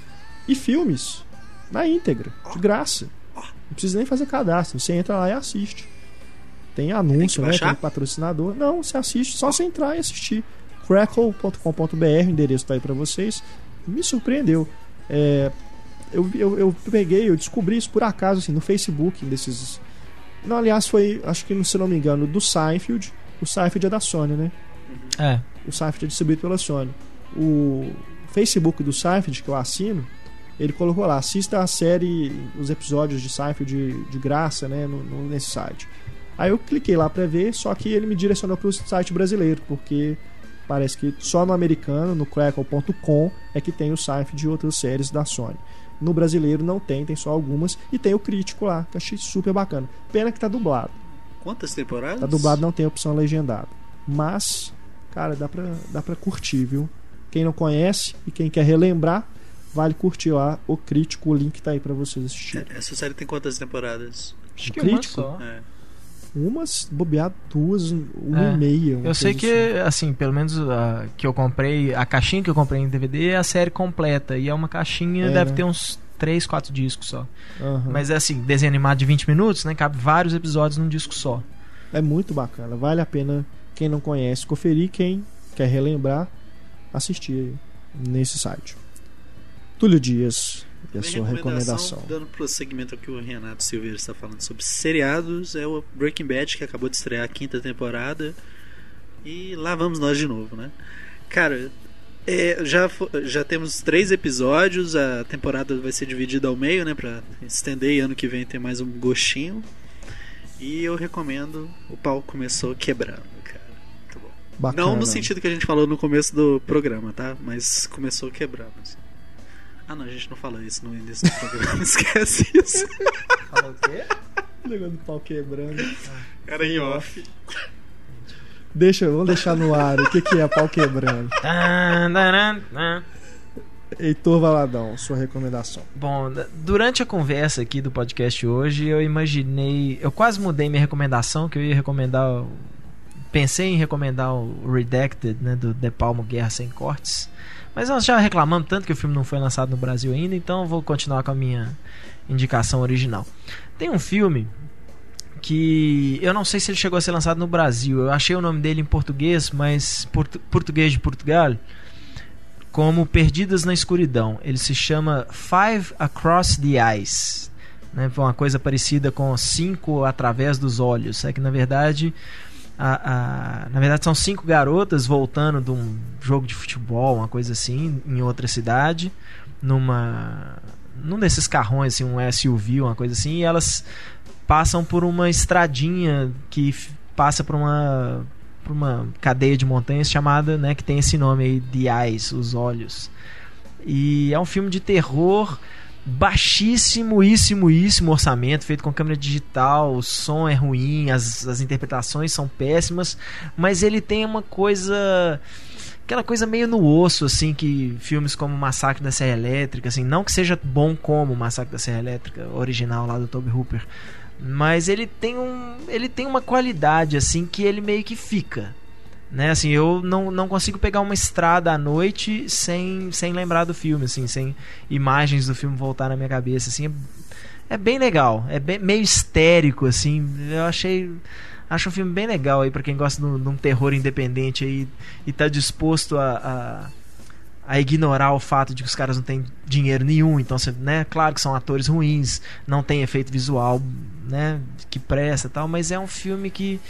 e filmes na íntegra, de graça. Não precisa nem fazer cadastro, você entra lá e assiste. Tem anúncio, né? baixar? Tem patrocinador. Não, você assiste, só você entrar e assistir. crackle.com.br, o endereço tá aí pra vocês. Me surpreendeu. É, eu, eu, eu peguei, eu descobri isso por acaso, assim, no Facebook, desses. Não, aliás, foi, acho que, se não me engano, do Seinfeld. O Seinfeld é da Sony, né? É. O Seinfeld é distribuído pela Sony. O Facebook do Seinfeld, que eu assino, ele colocou lá, assista a série, os episódios de Seinfeld de, de graça, né, no, no- nesse site. Aí eu cliquei lá pra ver, só que ele me direcionou pro site brasileiro, porque parece que só no americano, no crackle.com, é que tem o Seinfeld e outras séries da Sony. No brasileiro não tem, tem só algumas, e tem o crítico lá, que eu achei super bacana. Pena que tá dublado. Quantas temporadas? Tá dublado, não tem opção legendada. Mas, cara, dá pra, dá pra curtir, viu? Quem não conhece e quem quer relembrar, vale curtir lá o crítico. O link tá aí pra vocês assistirem. Essa série tem quantas temporadas? Acho O que uma crítico? só. É. Umas, bobear duas, uma É. e meia. uma Eu sei que, assim, pelo menos a que eu comprei, a caixinha que eu comprei em DVD é a série completa. E é uma caixinha, É, deve né? ter uns 3, 4 discos só. assim. Aham. Mas é assim, desenho animado de 20 minutos, né? Cabe vários episódios num disco só. É muito bacana. Vale a pena quem não conhece conferir. Quem quer relembrar, assistir nesse site. Túlio Dias e a Minha sua recomendação. Dando prosseguimento ao que o Renato Silveira está falando sobre seriados, é o Breaking Bad que acabou de estrear a quinta temporada. E lá vamos nós de novo, né? Cara, é, já, já temos três episódios, a temporada vai ser dividida ao meio, né? Pra estender e ano que vem ter mais um gostinho. E eu recomendo, o pau começou quebrando, cara. Tá bom. Bacana. Não no sentido que a gente falou no começo do programa, tá? Mas começou quebrando. assim. Ah, não, a gente não falou isso no início do programa. Esquece isso. Falou o quê? O negócio do pau quebrando. Era em off. Deixa, vamos deixar no ar. O que, que é pau quebrando? Heitor Valadão, sua recomendação. Bom, durante a conversa aqui do podcast hoje, eu imaginei. Eu quase mudei minha recomendação, que eu ia recomendar. Pensei em recomendar o Redacted, né, do De Palmo Guerra Sem Cortes. Mas nós já reclamamos tanto que o filme não foi lançado no Brasil ainda, então vou continuar com a minha indicação original. Tem um filme que eu não sei se ele chegou a ser lançado no Brasil. Eu achei o nome dele em português, mas portu- português de Portugal, como Perdidas na Escuridão. Ele se chama Five Across the Eyes. Né? Uma coisa parecida com Cinco Através dos Olhos. É que na verdade. A- a- na verdade são cinco garotas voltando de um jogo de futebol, uma coisa assim, em outra cidade, numa num desses carrões assim, um SUV, uma coisa assim, e elas passam por uma estradinha que passa por uma por uma cadeia de montanhas chamada, né, que tem esse nome aí, The Eyes, os olhos. E é um filme de terror baixíssimo orçamento, feito com câmera digital, o som é ruim, as, as interpretações são péssimas, mas ele tem uma coisa aquela coisa meio no osso, assim, que filmes como Massacre da Serra Elétrica, assim, não que seja bom como Massacre da Serra Elétrica, original lá do Toby Hooper, mas ele tem um, ele tem uma qualidade assim que ele meio que fica, né? Assim, eu não, não consigo pegar uma estrada à noite sem, sem lembrar do filme, assim, sem imagens do filme voltar na minha cabeça, assim, é, é bem legal, é bem, meio histérico, assim, eu achei acho um filme bem legal aí para quem gosta de um, de um terror independente aí e tá disposto a, a, a, ignorar o fato de que os caras não têm dinheiro nenhum, então você, né, claro que são atores ruins, não tem efeito visual, né, que presta, tal, mas é um filme que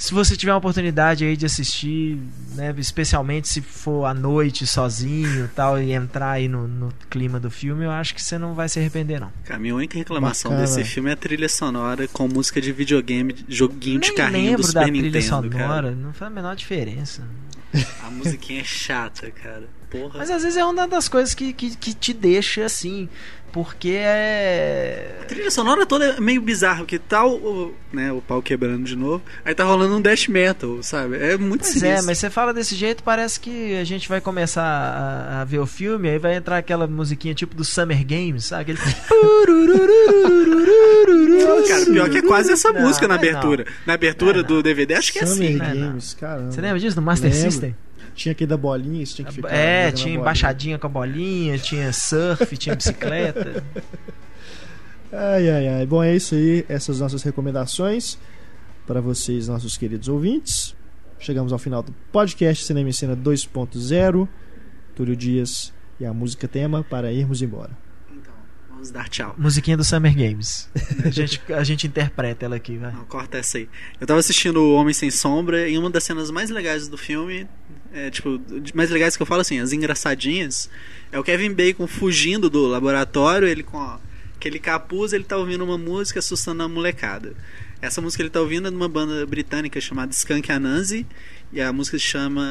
se você tiver uma oportunidade aí de assistir, né, especialmente se for à noite sozinho tal, e entrar aí no, no, clima do filme, eu acho que você não vai se arrepender, não. Cara, a minha única reclamação Bacana. desse filme é a trilha sonora com música de videogame, joguinho Nem de carrinho do Super da trilha Nintendo, sonora, cara. não faz a menor diferença. A musiquinha é chata, cara. Porra. Mas às vezes é uma das coisas que, que, que te deixa assim porque é. A trilha sonora toda é meio bizarra, porque tá o, né, o pau quebrando de novo, aí tá rolando um dash metal, sabe? É muito pois é, mas você fala desse jeito, parece que a gente vai começar a, a, ver o filme, aí vai entrar aquela musiquinha tipo do Summer Games, sabe? Aquele. Cara, pior que é quase essa não, música na abertura. Não. Na abertura do DVD, acho que é assim. Summer Games, caramba. Você lembra disso? No Master Lembro. System? Tinha aquele da bolinha, isso tinha que ficar. É, tinha embaixadinha com a bolinha, tinha surf, tinha bicicleta. Ai, ai, ai. Bom, é isso aí. Essas nossas recomendações para vocês, nossos queridos ouvintes. Chegamos ao final do podcast Cinema e Cena 2.0. Túlio Dias e a música tema para irmos embora. Então, vamos dar tchau. Musiquinha do Summer Games. A gente, a gente interpreta ela aqui, vai. Não, corta essa aí. Eu tava assistindo O Homem Sem Sombra e uma das cenas mais legais do filme é, tipo, mais legais que eu falo assim, as engraçadinhas, é o Kevin Bacon fugindo do laboratório, ele com ó, aquele capuz, ele tá ouvindo uma música assustando a molecada. Essa música ele tá ouvindo é de uma banda britânica chamada Skunk Anansi, e a música se chama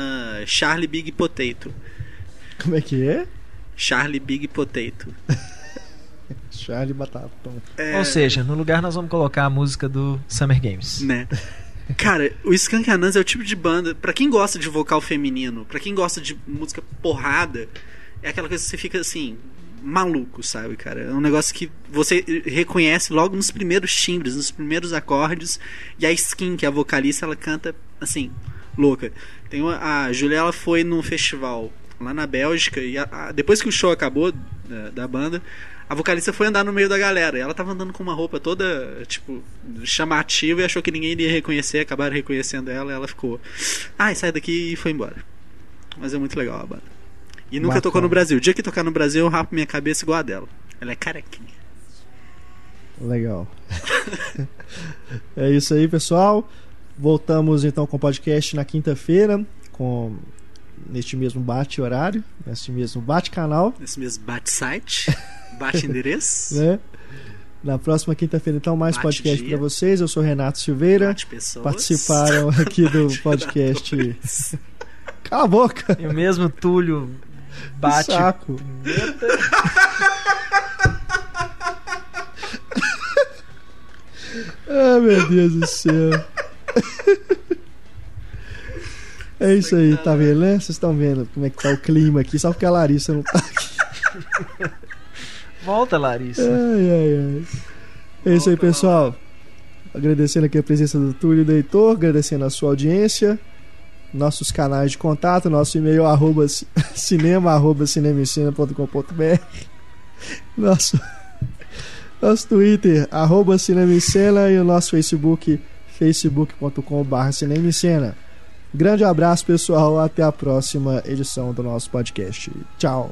Charlie Big Potato. Como é que é? Charlie Big Potato. Charlie Batata. É... Ou seja, no lugar nós vamos colocar a música do Summer Games. Né? Cara, o Skunk é o tipo de banda, para quem gosta de vocal feminino, para quem gosta de música porrada, é aquela coisa que você fica assim, maluco, sabe, cara? É um negócio que você reconhece logo nos primeiros timbres, nos primeiros acordes, e a Skin, que é a vocalista, ela canta assim, louca. Tem uma, a Julia ela foi num festival lá na Bélgica e a, a, depois que o show acabou da, da banda, a vocalista foi andar no meio da galera. E ela tava andando com uma roupa toda, tipo, chamativa e achou que ninguém iria reconhecer. Acabaram reconhecendo ela e ela ficou. Ai, sai daqui e foi embora. Mas é muito legal a banda. E nunca Bacana. tocou no Brasil. O dia que tocar no Brasil, eu rapo minha cabeça igual a dela. Ela é carequinha. Legal. é isso aí, pessoal. Voltamos então com o podcast na quinta-feira, com neste mesmo bate horário, neste mesmo bate canal, nesse mesmo bate site. Bate endereço. né? Na próxima quinta-feira, então, mais Bate podcast para vocês. Eu sou Renato Silveira. Participaram aqui do podcast. Cala a boca! E o mesmo Túlio bate. Saco. ah, meu Deus do céu. É isso aí, tá vendo, né? Vocês estão vendo como é que tá o clima aqui, só porque a Larissa não tá aqui. Volta, Larissa. Ai, ai, ai. É isso aí, pessoal. Agradecendo aqui a presença do Túlio e do Heitor, agradecendo a sua audiência. Nossos canais de contato, nosso e-mail arroba cinema arroba cinemicena.com.br Nosso, nosso Twitter, arroba cinemicena e o nosso Facebook, facebook.com.br cinemicena. Grande abraço, pessoal. Até a próxima edição do nosso podcast. Tchau.